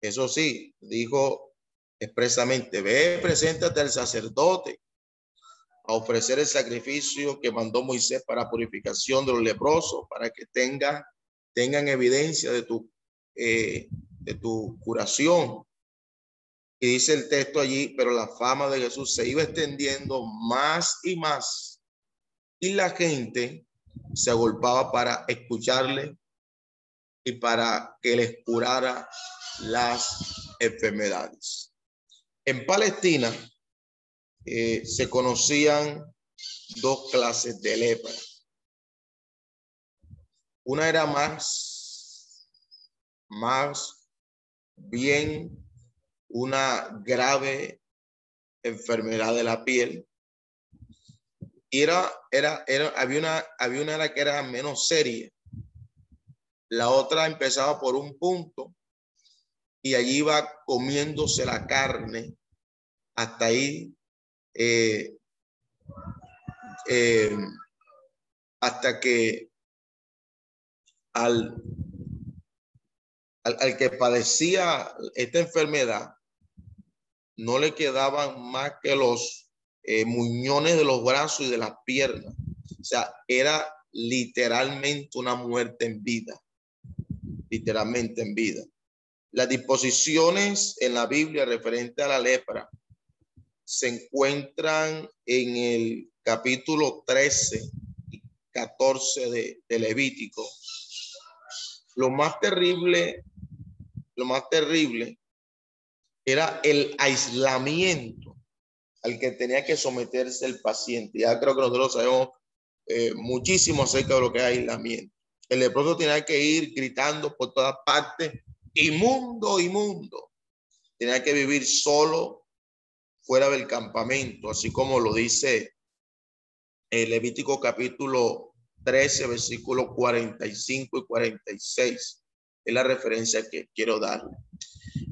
Eso sí, dijo expresamente, ve, preséntate al sacerdote a ofrecer el sacrificio que mandó Moisés para purificación de los leprosos, para que tenga, tengan evidencia de tu, eh, de tu curación. Y dice el texto allí, pero la fama de Jesús se iba extendiendo más y más. Y la gente se agolpaba para escucharle y para que les curara las enfermedades. En Palestina eh, se conocían dos clases de lepra. Una era más, más bien una grave enfermedad de la piel. Y era, era, era, había una, había una que era menos seria. La otra empezaba por un punto y allí iba comiéndose la carne hasta ahí, eh, eh, hasta que al, al, al, que padecía esta enfermedad no le quedaban más que los eh, muñones de los brazos y de las piernas. O sea, era literalmente una muerte en vida, literalmente en vida. Las disposiciones en la Biblia referente a la lepra se encuentran en el capítulo 13 y 14 de, de Levítico. Lo más terrible, lo más terrible era el aislamiento al que tenía que someterse el paciente. Ya creo que nosotros sabemos eh, muchísimo acerca de lo que es aislamiento. El leproso tenía que ir gritando por todas partes, inmundo, inmundo. Tenía que vivir solo fuera del campamento, así como lo dice el Levítico capítulo 13, versículos 45 y 46. Es la referencia que quiero darle.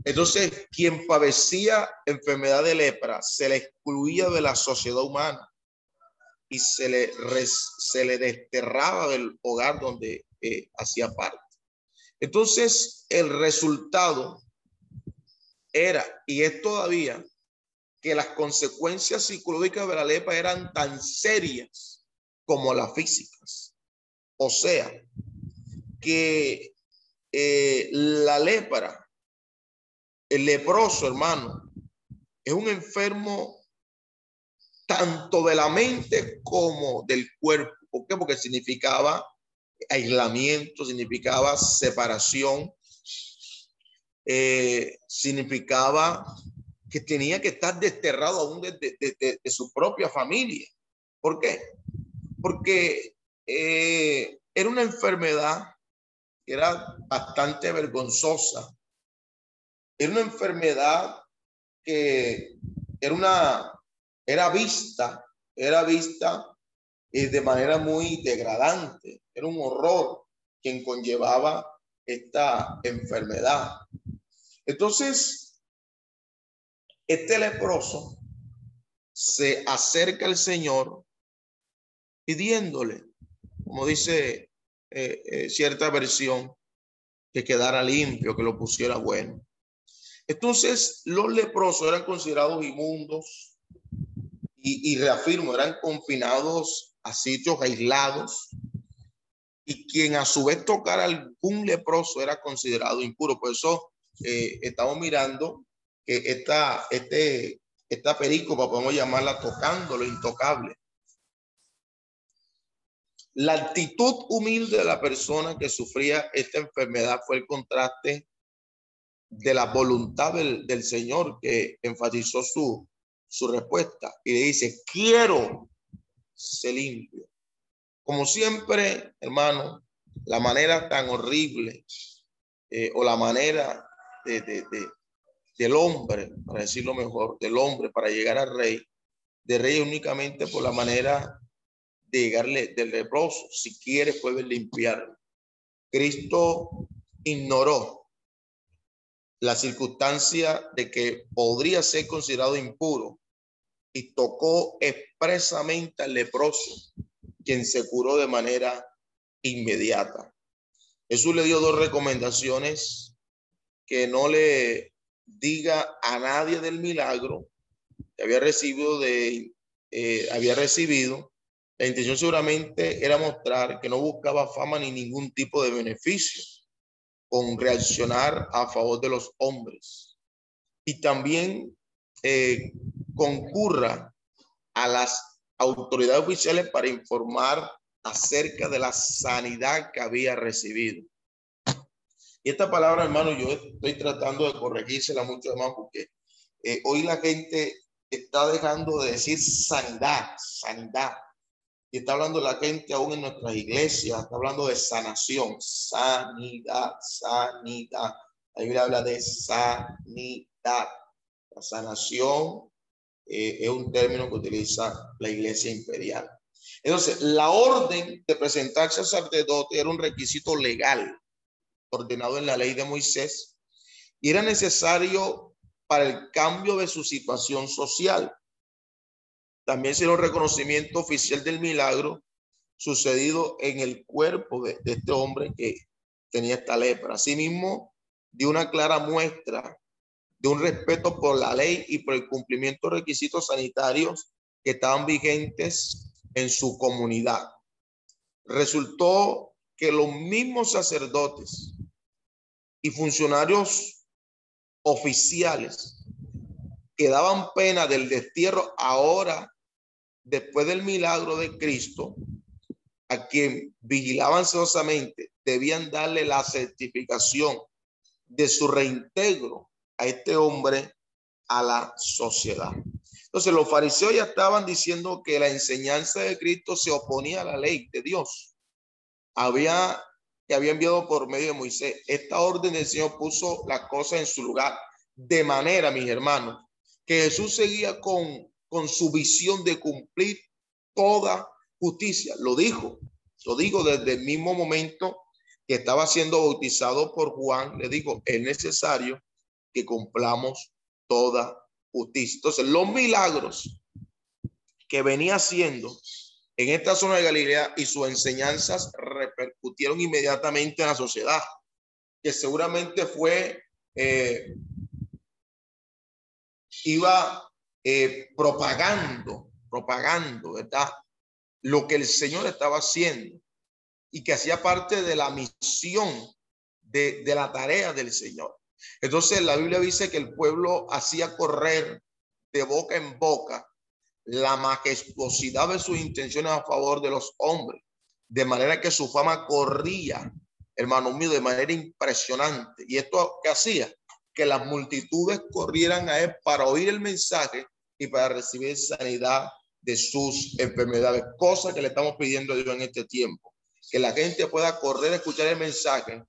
Entonces, quien padecía enfermedad de lepra se le excluía de la sociedad humana y se le, se le desterraba del hogar donde eh, hacía parte. Entonces, el resultado era, y es todavía, que las consecuencias psicológicas de la lepra eran tan serias como las físicas. O sea, que eh, la lepra el leproso, hermano, es un enfermo tanto de la mente como del cuerpo. ¿Por qué? Porque significaba aislamiento, significaba separación, eh, significaba que tenía que estar desterrado aún de, su propia familia. ¿Por qué? Porque eh, era una enfermedad que era bastante vergonzosa era una enfermedad que era una, era vista, era vista eh, de manera muy degradante, era un horror quien conllevaba esta enfermedad. Entonces, este leproso se acerca al Señor pidiéndole, como dice eh, eh, cierta versión, que quedara limpio, que lo pusiera bueno. Entonces, los leprosos eran considerados inmundos y, reafirmo, eran confinados a sitios aislados y quien a su vez tocara algún leproso era considerado impuro. Por eso eh, estamos mirando que esta, este, esta perícopa podemos llamarla tocando lo intocable. La actitud humilde de la persona que sufría esta enfermedad fue el contraste de la voluntad del, del Señor que enfatizó su, su respuesta y le dice, quiero ser limpio. Como siempre, hermano, la manera tan horrible eh, o la manera de, de, del hombre, para decirlo mejor, del hombre para llegar al rey, de rey únicamente por la manera de llegarle del leproso. Si quiere, puede limpiar. Cristo ignoró la circunstancia de que podría ser considerado impuro y tocó expresamente al leproso, quien se curó de manera inmediata. Jesús le dio dos recomendaciones que no le diga a nadie del milagro que había recibido de eh, había recibido. La intención seguramente era mostrar que no buscaba fama ni ningún tipo de beneficio con reaccionar a favor de los hombres. Y también eh, concurra a las autoridades oficiales para informar acerca de la sanidad que había recibido. Y esta palabra, hermano, yo estoy tratando de corregírsela mucho más porque eh, hoy la gente está dejando de decir sanidad, sanidad. Y está hablando la gente aún en nuestras iglesias, está hablando de sanación, sanidad, sanidad. La Biblia habla de sanidad. La sanación eh, es un término que utiliza la iglesia imperial. Entonces, la orden de presentarse al sacerdote era un requisito legal ordenado en la ley de Moisés y era necesario para el cambio de su situación social. También un reconocimiento oficial del milagro sucedido en el cuerpo de, este hombre que tenía esta lepra. Asimismo, dio una clara muestra de un respeto por la ley y por el cumplimiento de requisitos sanitarios que estaban vigentes en su comunidad. Resultó que los mismos sacerdotes y funcionarios oficiales que daban pena del destierro ahora, después del milagro de Cristo, a quien vigilaban celosamente, debían darle la certificación de su reintegro a este hombre a la sociedad. Entonces los fariseos ya estaban diciendo que la enseñanza de Cristo se oponía a la ley de Dios. Había que había enviado por medio de Moisés. Esta orden del Señor puso la cosa en su lugar. De manera, mis hermanos, que Jesús seguía con, con su visión de cumplir toda justicia. Lo dijo, lo dijo desde el mismo momento que estaba siendo bautizado por Juan. Le dijo, es necesario que cumplamos toda justicia. Entonces, los milagros que venía haciendo en esta zona de Galilea y sus enseñanzas repercutieron inmediatamente en la sociedad, que seguramente fue, eh, iba eh, propagando, propagando, ¿verdad? Lo que el Señor estaba haciendo y que hacía parte de la misión de, de la tarea del Señor. Entonces la Biblia dice que el pueblo hacía correr de boca en boca la majestuosidad de sus intenciones a favor de los hombres, de manera que su fama corría, hermano mío, de manera impresionante. ¿Y esto qué hacía? Que las multitudes corrieran a él para oír el mensaje y para recibir sanidad de sus enfermedades, cosa que le estamos pidiendo a Dios en este tiempo. Que la gente pueda correr a escuchar el mensaje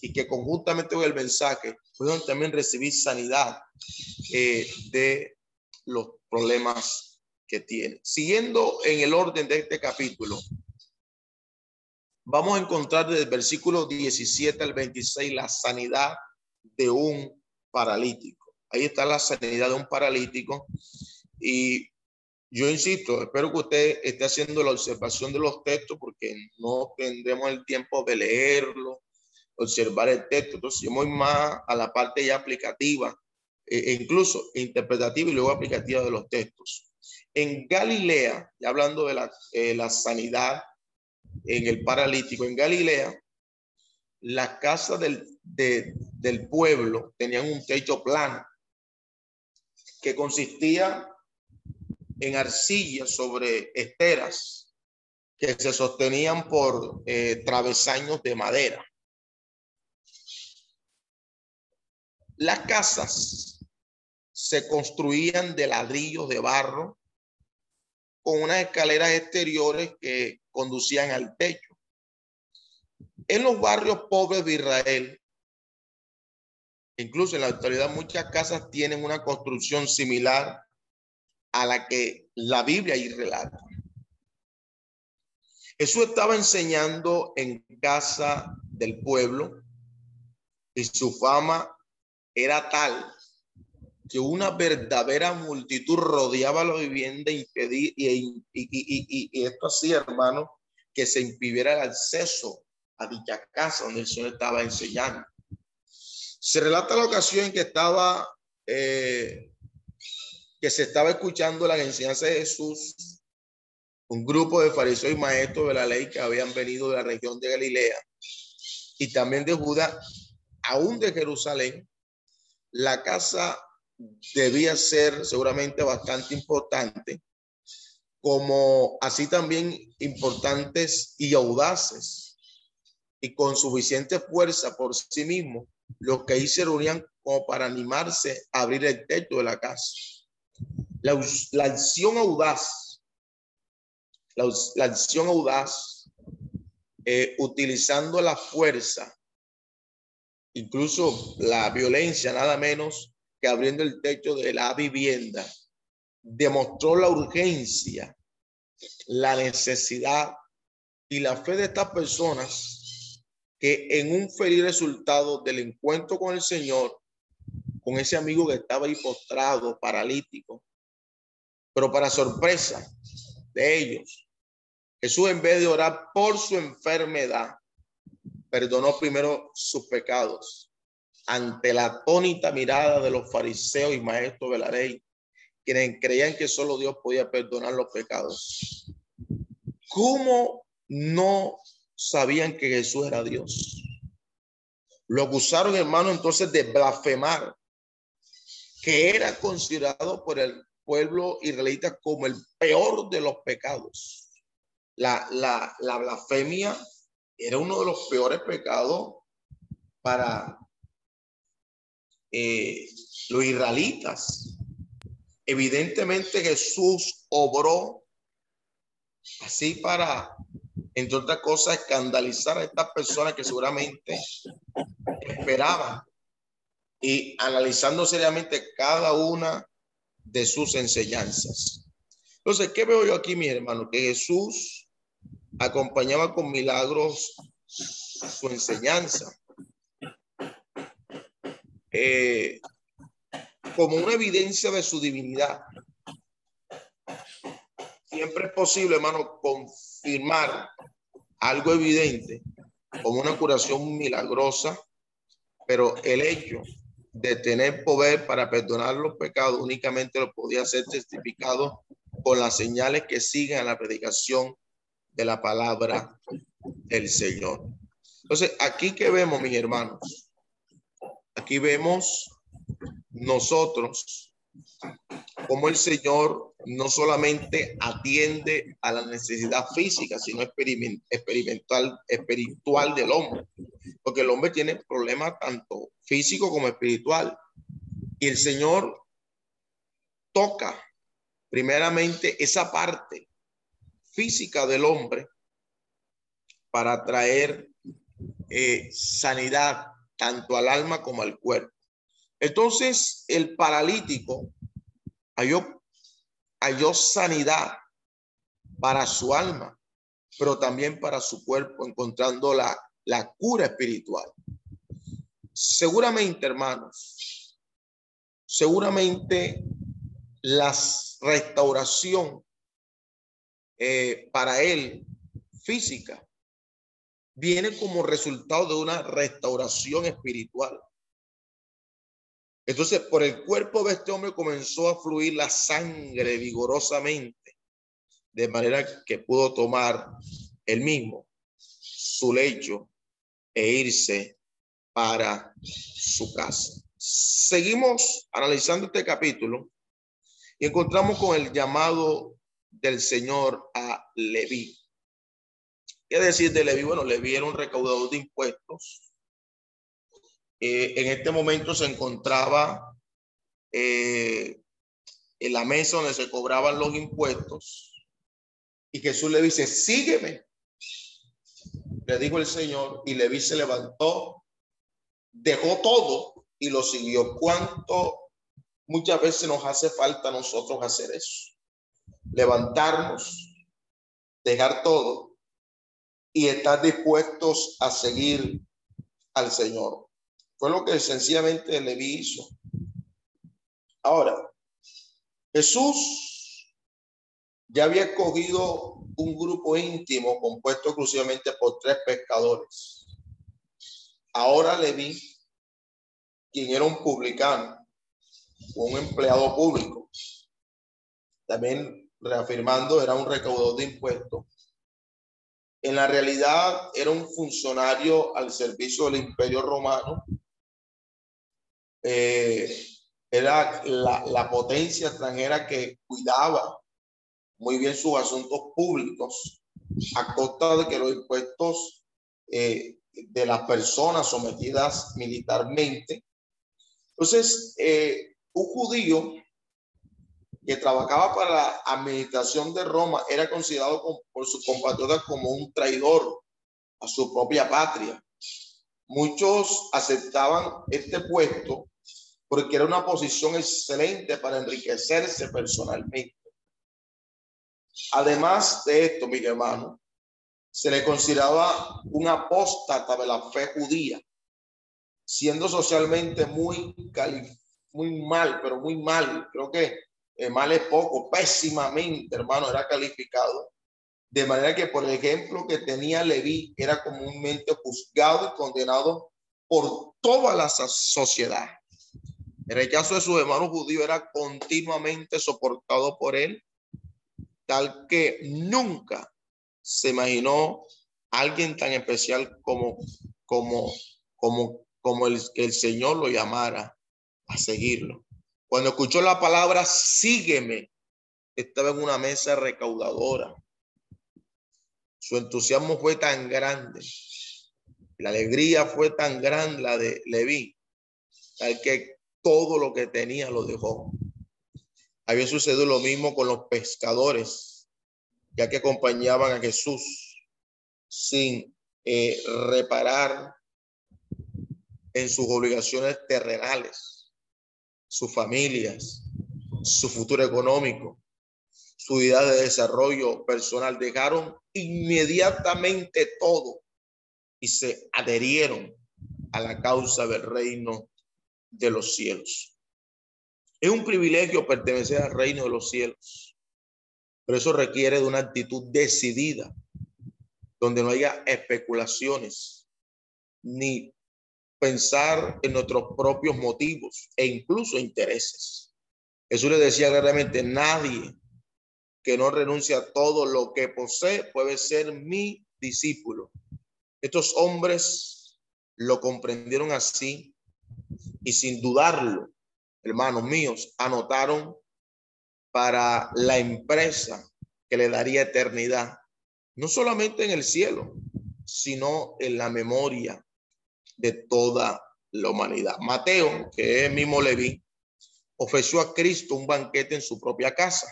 y que conjuntamente con el mensaje puedan también recibir sanidad eh, de los problemas que tiene. Siguiendo en el orden de este capítulo, vamos a encontrar desde el versículo 17 al 26 la sanidad de un paralítico. Ahí está la sanidad de un paralítico. Y yo insisto, espero que usted esté haciendo la observación de los textos porque no tendremos el tiempo de leerlo, observar el texto. Entonces, yo voy más a la parte ya aplicativa, e incluso interpretativa y luego aplicativa de los textos. En Galilea, ya hablando de la, eh, la sanidad en el paralítico, en Galilea, la casa del, del pueblo tenían un techo plano que consistía en arcilla sobre esteras que se sostenían por eh, travesaños de madera. Las casas se construían de ladrillos de barro con unas escaleras exteriores que conducían al techo. En los barrios pobres de Israel, incluso en la actualidad muchas casas tienen una construcción similar a la que la Biblia ahí relata. Jesús estaba enseñando en casa del pueblo y su fama era tal que una verdadera multitud rodeaba la vivienda y, y, y, esto hacía, hermano, que se impidiera el acceso a dicha casa donde el Señor estaba enseñando. Se relata la ocasión en que estaba, eh, que se estaba escuchando la enseñanza de Jesús, un grupo de fariseos y maestros de la ley que habían venido de la región de Galilea y también de Judá, aún de Jerusalén, la casa debía ser seguramente bastante importante, como así también importantes y audaces, y con suficiente fuerza por sí mismos, los que ahí se reunían como para animarse a abrir el techo de la casa. La, la acción audaz, la, la acción audaz, eh, utilizando la fuerza, incluso la violencia, nada menos, que abriendo el techo de la vivienda demostró la urgencia, la necesidad y la fe de estas personas que en un feliz resultado del encuentro con el Señor, con ese amigo que estaba ahí postrado, paralítico, pero para sorpresa de ellos, Jesús en vez de orar por su enfermedad, perdonó primero sus pecados ante la atónita mirada de los fariseos y maestros de la ley, quienes creían que solo Dios podía perdonar los pecados. ¿Cómo no sabían que Jesús era Dios? Lo acusaron, hermano, entonces de blasfemar, que era considerado por el pueblo israelita como el peor de los pecados. La, la, la blasfemia era uno de los peores pecados para eh, los israelitas. Evidentemente Jesús obró así para, entre otras cosas, escandalizar a estas personas que seguramente esperaban y analizando seriamente cada una de sus enseñanzas. Entonces, ¿qué veo yo aquí, mi hermano? Que Jesús acompañaba con milagros su enseñanza. Eh, como una evidencia de su divinidad. Siempre es posible, hermano, confirmar algo evidente como una curación milagrosa, pero el hecho de tener poder para perdonar los pecados únicamente lo podía ser testificado con las señales que siguen a la predicación de la palabra del Señor. Entonces, aquí que vemos, mis hermanos, Aquí vemos nosotros como el Señor no solamente atiende a la necesidad física, sino experimental, espiritual del hombre, porque el hombre tiene problemas tanto físico como espiritual. Y el Señor toca primeramente esa parte física del hombre para traer eh, sanidad tanto al alma como al cuerpo. Entonces, el paralítico halló, halló sanidad para su alma, pero también para su cuerpo, encontrando la, la cura espiritual. Seguramente, hermanos, seguramente la restauración eh, para él física viene como resultado de una restauración espiritual. Entonces, por el cuerpo de este hombre comenzó a fluir la sangre vigorosamente, de manera que pudo tomar el mismo su lecho e irse para su casa. Seguimos analizando este capítulo y encontramos con el llamado del Señor a Leví. ¿Qué decir de Levi? Bueno, Levi era un recaudador de impuestos eh, en este momento se encontraba eh, en la mesa donde se cobraban los impuestos. Y Jesús le dice, sígueme. Le dijo el Señor y Leví se levantó, dejó todo y lo siguió. ¿Cuánto muchas veces nos hace falta a nosotros hacer eso? Levantarnos, dejar todo y estar dispuestos a seguir al Señor. Fue lo que sencillamente Leví hizo. Ahora, Jesús ya había escogido un grupo íntimo compuesto exclusivamente por tres pescadores. Ahora Leví, quien era un publicano, un empleado público, también reafirmando, era un recaudador de impuestos. En la realidad era un funcionario al servicio del imperio romano. Eh, era la, la potencia extranjera que cuidaba muy bien sus asuntos públicos a costa de que los impuestos eh, de las personas sometidas militarmente. Entonces, eh, un judío que trabajaba para la administración de Roma era considerado por sus compatriotas como un traidor a su propia patria. Muchos aceptaban este puesto porque era una posición excelente para enriquecerse personalmente. Además de esto, mi hermano, se le consideraba un apóstata de la fe judía, siendo socialmente muy, muy mal, pero muy mal. Creo que eh, mal es poco, pésimamente, hermano, era calificado. De manera que, por ejemplo, que tenía Leví era comúnmente juzgado y condenado por toda la sociedad. El rechazo de sus hermanos judíos era continuamente soportado por él, tal que nunca se imaginó alguien tan especial como, como, como, como el que el Señor lo llamara a seguirlo. Cuando escuchó la palabra, sígueme, estaba en una mesa recaudadora. Su entusiasmo fue tan grande, la alegría fue tan grande la de Leví, tal que todo lo que tenía lo dejó. Había sucedido lo mismo con los pescadores, ya que acompañaban a Jesús sin eh, reparar en sus obligaciones terrenales, sus familias, su futuro económico, su idea de desarrollo personal. Dejaron inmediatamente todo y se adherieron a la causa del reino de los cielos. Es un privilegio pertenecer al reino de los cielos, pero eso requiere de una actitud decidida, donde no haya especulaciones, ni pensar en nuestros propios motivos e incluso intereses. Jesús le decía claramente, nadie que no renuncie a todo lo que posee puede ser mi discípulo. Estos hombres lo comprendieron así y sin dudarlo, hermanos míos, anotaron para la empresa que le daría eternidad, no solamente en el cielo, sino en la memoria de toda la humanidad. Mateo, que es el mismo Leví, ofreció a Cristo un banquete en su propia casa,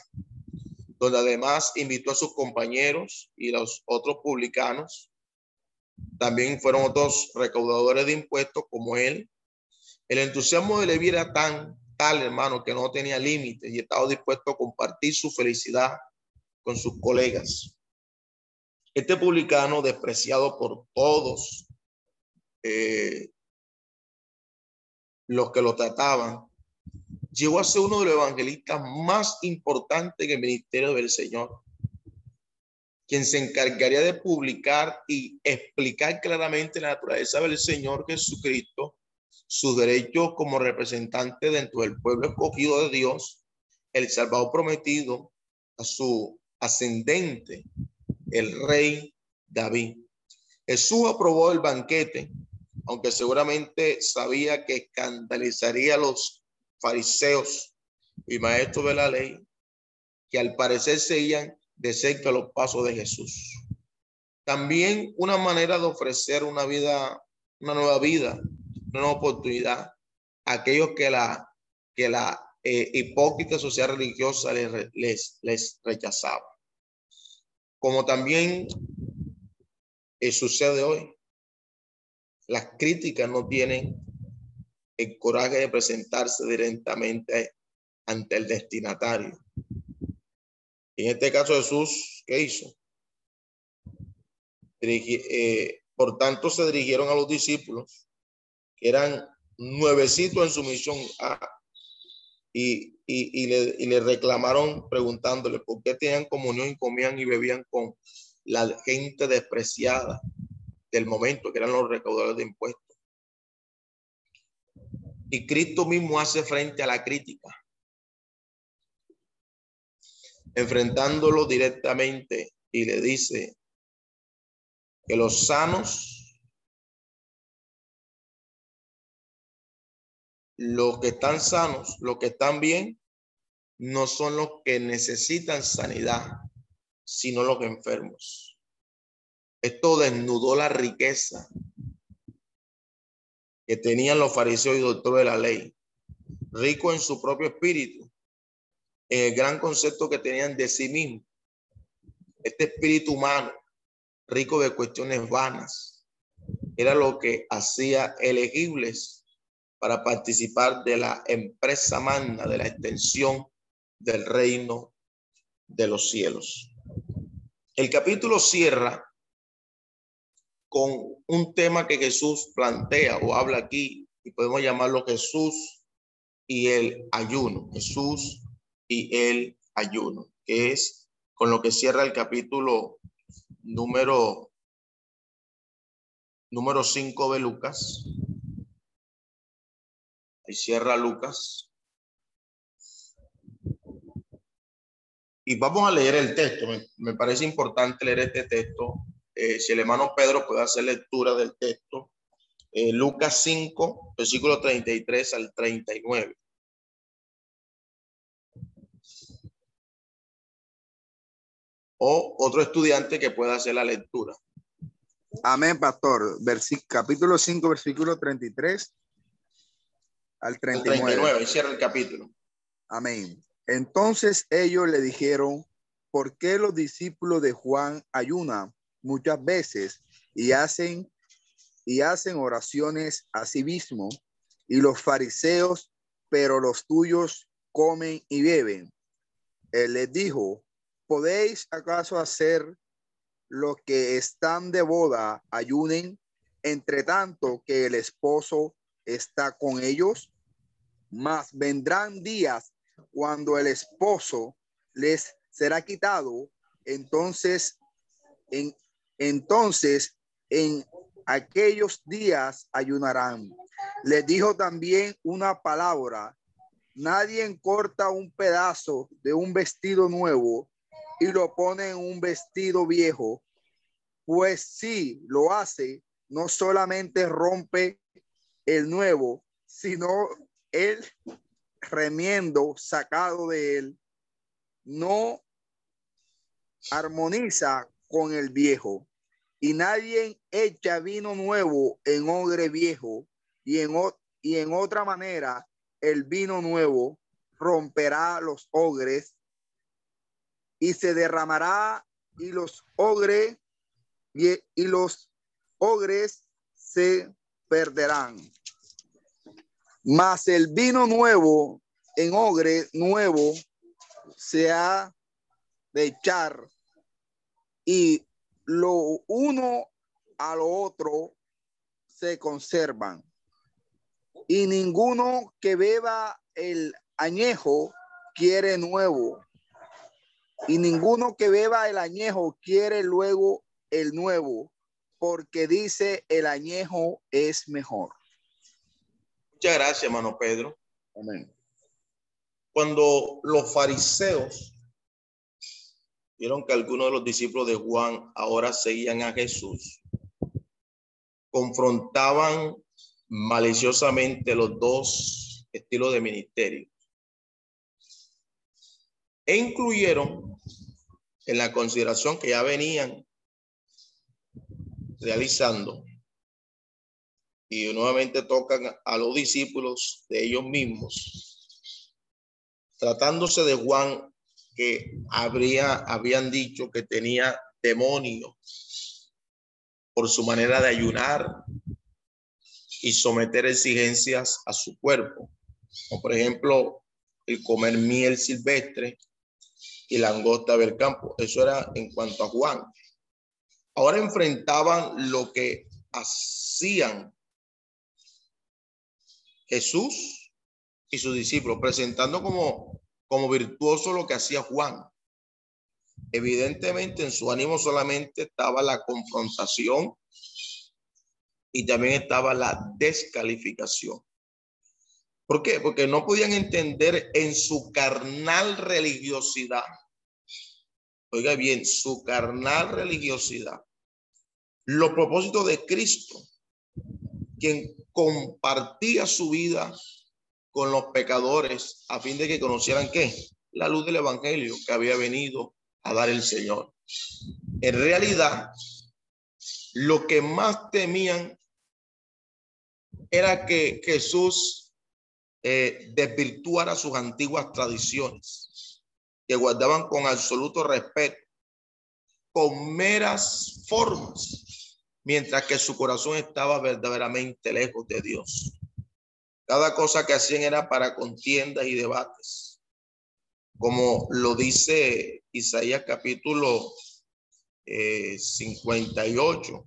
donde además invitó a sus compañeros y los otros publicanos. También fueron otros recaudadores de impuestos como él, el entusiasmo de Levi era tan tal, hermano, que no tenía límites y estaba dispuesto a compartir su felicidad con sus colegas. Este publicano, despreciado por todos eh, los que lo trataban, llegó a ser uno de los evangelistas más importantes en el ministerio del Señor, quien se encargaría de publicar y explicar claramente la naturaleza del Señor Jesucristo sus derechos como representante dentro del pueblo escogido de Dios, el Salvador prometido a su ascendente, el rey David. Jesús aprobó el banquete, aunque seguramente sabía que escandalizaría a los fariseos y maestros de la ley, que al parecer seguían de cerca los pasos de Jesús. También una manera de ofrecer una vida, una nueva vida una oportunidad a aquellos que la, que la eh, hipócrita sociedad religiosa les, les, les rechazaba. Como también eh, sucede hoy. Las críticas no tienen el coraje de presentarse directamente ante el destinatario. En este caso Jesús, ¿qué hizo? Eh, por tanto, se dirigieron a los discípulos, eran nuevecitos en su misión, y, y, le, y, le, reclamaron preguntándole por qué tenían comunión y comían y bebían con la gente despreciada del momento, que eran los recaudadores de impuestos. Y Cristo mismo hace frente a la crítica, enfrentándolo directamente y le dice que los sanos, los que están sanos, los que están bien, no son los que necesitan sanidad, sino los enfermos. Esto desnudó la riqueza que tenían los fariseos y doctores de la ley, rico en su propio espíritu, en el gran concepto que tenían de sí mismos. Este espíritu humano, rico de cuestiones vanas, era lo que hacía elegibles para participar de la empresa magna de la extensión del reino de los cielos. El capítulo cierra con un tema que Jesús plantea o habla aquí, y podemos llamarlo Jesús y el ayuno, Jesús y el ayuno, que es con lo que cierra el capítulo número número 5 de Lucas. Cierra Lucas. Y vamos a leer el texto. Me, parece importante leer este texto. Eh, si el hermano Pedro puede hacer lectura del texto. Eh, Lucas 5, versículo 33 al 39. O otro estudiante que pueda hacer la lectura. Amén, pastor. capítulo 5, versículo 33 al 39. El 39, cierra el capítulo. Amén. Entonces ellos le dijeron, ¿por qué los discípulos de Juan ayunan muchas veces y hacen y hacen oraciones a sí mismo y los fariseos, pero los tuyos comen y beben? Él les dijo, ¿podéis acaso hacer lo que están de boda ayunen entre tanto que el esposo está con ellos? Mas vendrán días cuando el esposo les será quitado, entonces en entonces en aquellos días ayunarán. Les dijo también una palabra. Nadie corta un pedazo de un vestido nuevo y lo pone en un vestido viejo, pues si lo hace, no solamente rompe el nuevo, sino el remiendo sacado de él no armoniza con el viejo. Y nadie echa vino nuevo en ogre viejo y en, y en otra manera el vino nuevo romperá los ogres y se derramará y los ogres y los ogres se perderán. Mas el vino nuevo en ogre nuevo se ha de echar y lo uno a lo otro se conservan. Y ninguno que beba el añejo quiere nuevo. Y ninguno que beba el añejo quiere luego el nuevo, porque dice el añejo es mejor. Muchas gracias, hermano Pedro. Amén. Cuando los fariseos vieron que algunos de los discípulos de Juan ahora seguían a Jesús, confrontaban maliciosamente los dos estilos de ministerio e incluyeron en la consideración que ya venían realizando y nuevamente tocan a los discípulos de ellos mismos, tratándose de Juan que habría, habían dicho que tenía demonio por su manera de ayunar y someter exigencias a su cuerpo, o por ejemplo el comer miel silvestre y langosta del campo. Eso era en cuanto a Juan. Ahora enfrentaban lo que hacían Jesús y sus discípulos, presentando como, como virtuoso lo que hacía Juan. Evidentemente en su ánimo solamente estaba la confrontación y también estaba la descalificación. ¿Por qué? Porque no podían entender en su carnal religiosidad. Oiga bien, su carnal religiosidad. Los propósitos de Cristo, quien compartía su vida con los pecadores a fin de que conocieran qué? La luz del Evangelio que había venido a dar el Señor. En realidad, lo que más temían era que Jesús eh, desvirtuara sus antiguas tradiciones, que guardaban con absoluto respeto, con meras formas, mientras que su corazón estaba verdaderamente lejos de Dios. Cada cosa que hacían era para contiendas y debates, como lo dice Isaías capítulo 58, eh,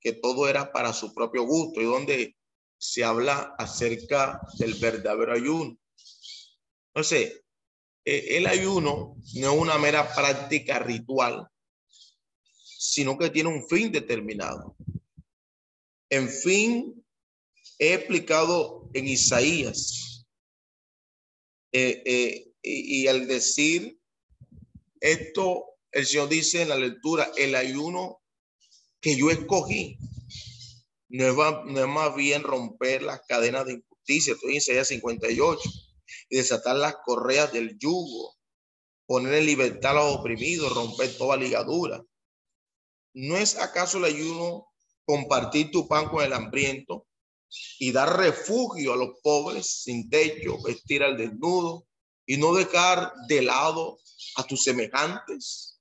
que todo era para su propio gusto y donde se habla acerca del verdadero ayuno. Entonces, el ayuno no es una mera práctica ritual, sino que tiene un fin determinado. En fin, he explicado en Isaías eh, eh, y, al decir esto, el Señor dice en la lectura, el ayuno que yo escogí no es, más bien romper las cadenas de injusticia, estoy en Isaías 58, y desatar las correas del yugo, poner en libertad a los oprimidos, romper toda ligadura. ¿No es acaso el ayuno compartir tu pan con el hambriento y dar refugio a los pobres sin techo, vestir al desnudo y no dejar de lado a tus semejantes?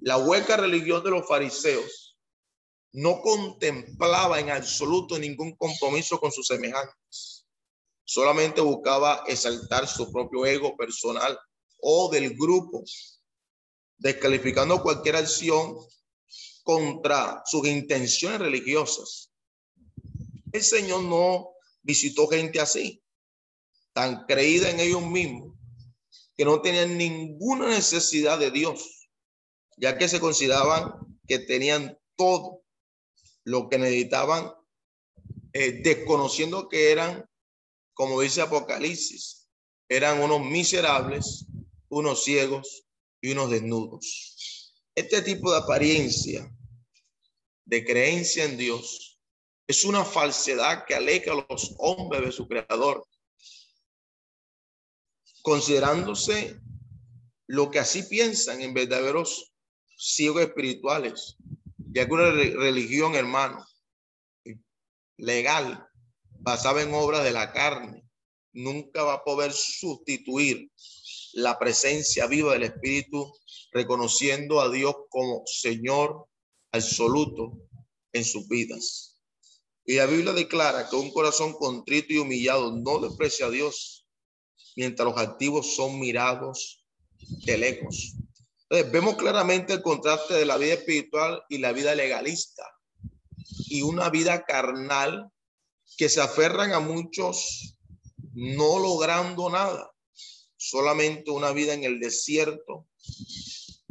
La hueca religión de los fariseos no contemplaba en absoluto ningún compromiso con sus semejantes. Solamente buscaba exaltar su propio ego personal o del grupo, descalificando cualquier acción contra sus intenciones religiosas. El Señor no visitó gente así, tan creída en ellos mismos, que no tenían ninguna necesidad de Dios, ya que se consideraban que tenían todo lo que necesitaban, eh, desconociendo que eran, como dice Apocalipsis, eran unos miserables, unos ciegos y unos desnudos. Este tipo de apariencia, de creencia en Dios, es una falsedad que aleja a los hombres de su creador, considerándose lo que así piensan en verdaderos ciegos espirituales, ya que una religión, hermano, legal, basada en obras de la carne, nunca va a poder sustituir la presencia viva del Espíritu, reconociendo a Dios como Señor absoluto en sus vidas. Y la Biblia declara que un corazón contrito y humillado no desprecia a Dios, mientras los activos son mirados de lejos vemos claramente el contraste de la vida espiritual y la vida legalista y una vida carnal que se aferran a muchos no logrando nada, solamente una vida en el desierto,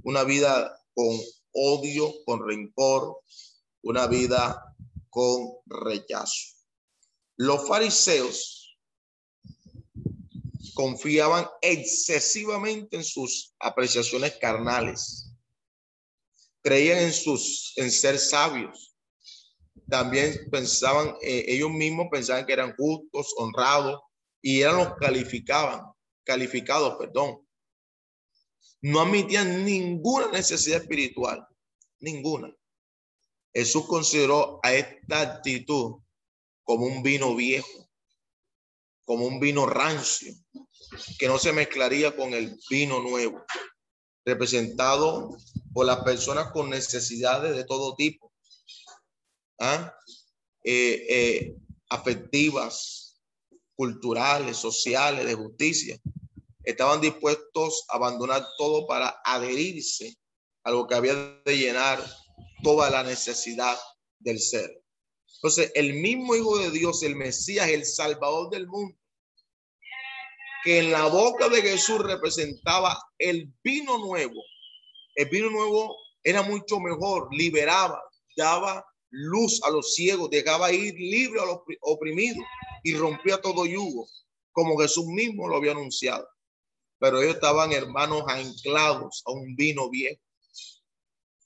una vida con odio, con rencor, una vida con rechazo. Los fariseos confiaban excesivamente en sus apreciaciones carnales. Creían en sus en ser sabios. También pensaban eh, ellos mismos pensaban que eran justos, honrados y eran los calificaban, calificados, perdón. No admitían ninguna necesidad espiritual, ninguna. Jesús consideró a esta actitud como un vino viejo, como un vino rancio, que no se mezclaría con el vino nuevo, representado por las personas con necesidades de todo tipo, ¿ah? Eh, eh, afectivas, culturales, sociales, de justicia. Estaban dispuestos a abandonar todo para adherirse a lo que había de llenar toda la necesidad del ser. Entonces, el mismo Hijo de Dios, el Mesías, el Salvador del mundo, que en la boca de Jesús representaba el vino nuevo. El vino nuevo era mucho mejor, liberaba, daba luz a los ciegos, dejaba ir libre a los oprimidos y rompía todo yugo, como Jesús mismo lo había anunciado. Pero ellos estaban hermanos anclados a un vino viejo.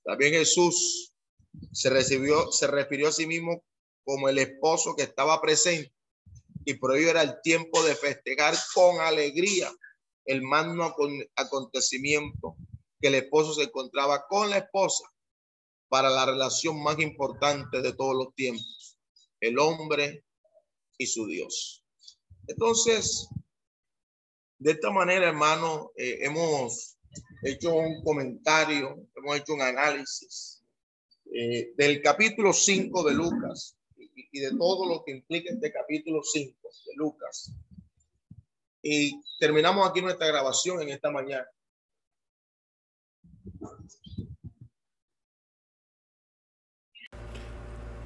También Jesús se recibió, se refirió a sí mismo como el esposo que estaba presente y por ello era el tiempo de festejar con alegría el magno acontecimiento que el esposo se encontraba con la esposa para la relación más importante de todos los tiempos, el hombre y su Dios. Entonces, de esta manera, hermano, eh, hemos hecho un comentario, hemos hecho un análisis eh, del capítulo 5 de Lucas y, de todo lo que implica este capítulo 5 de Lucas. Y terminamos aquí nuestra grabación en esta mañana.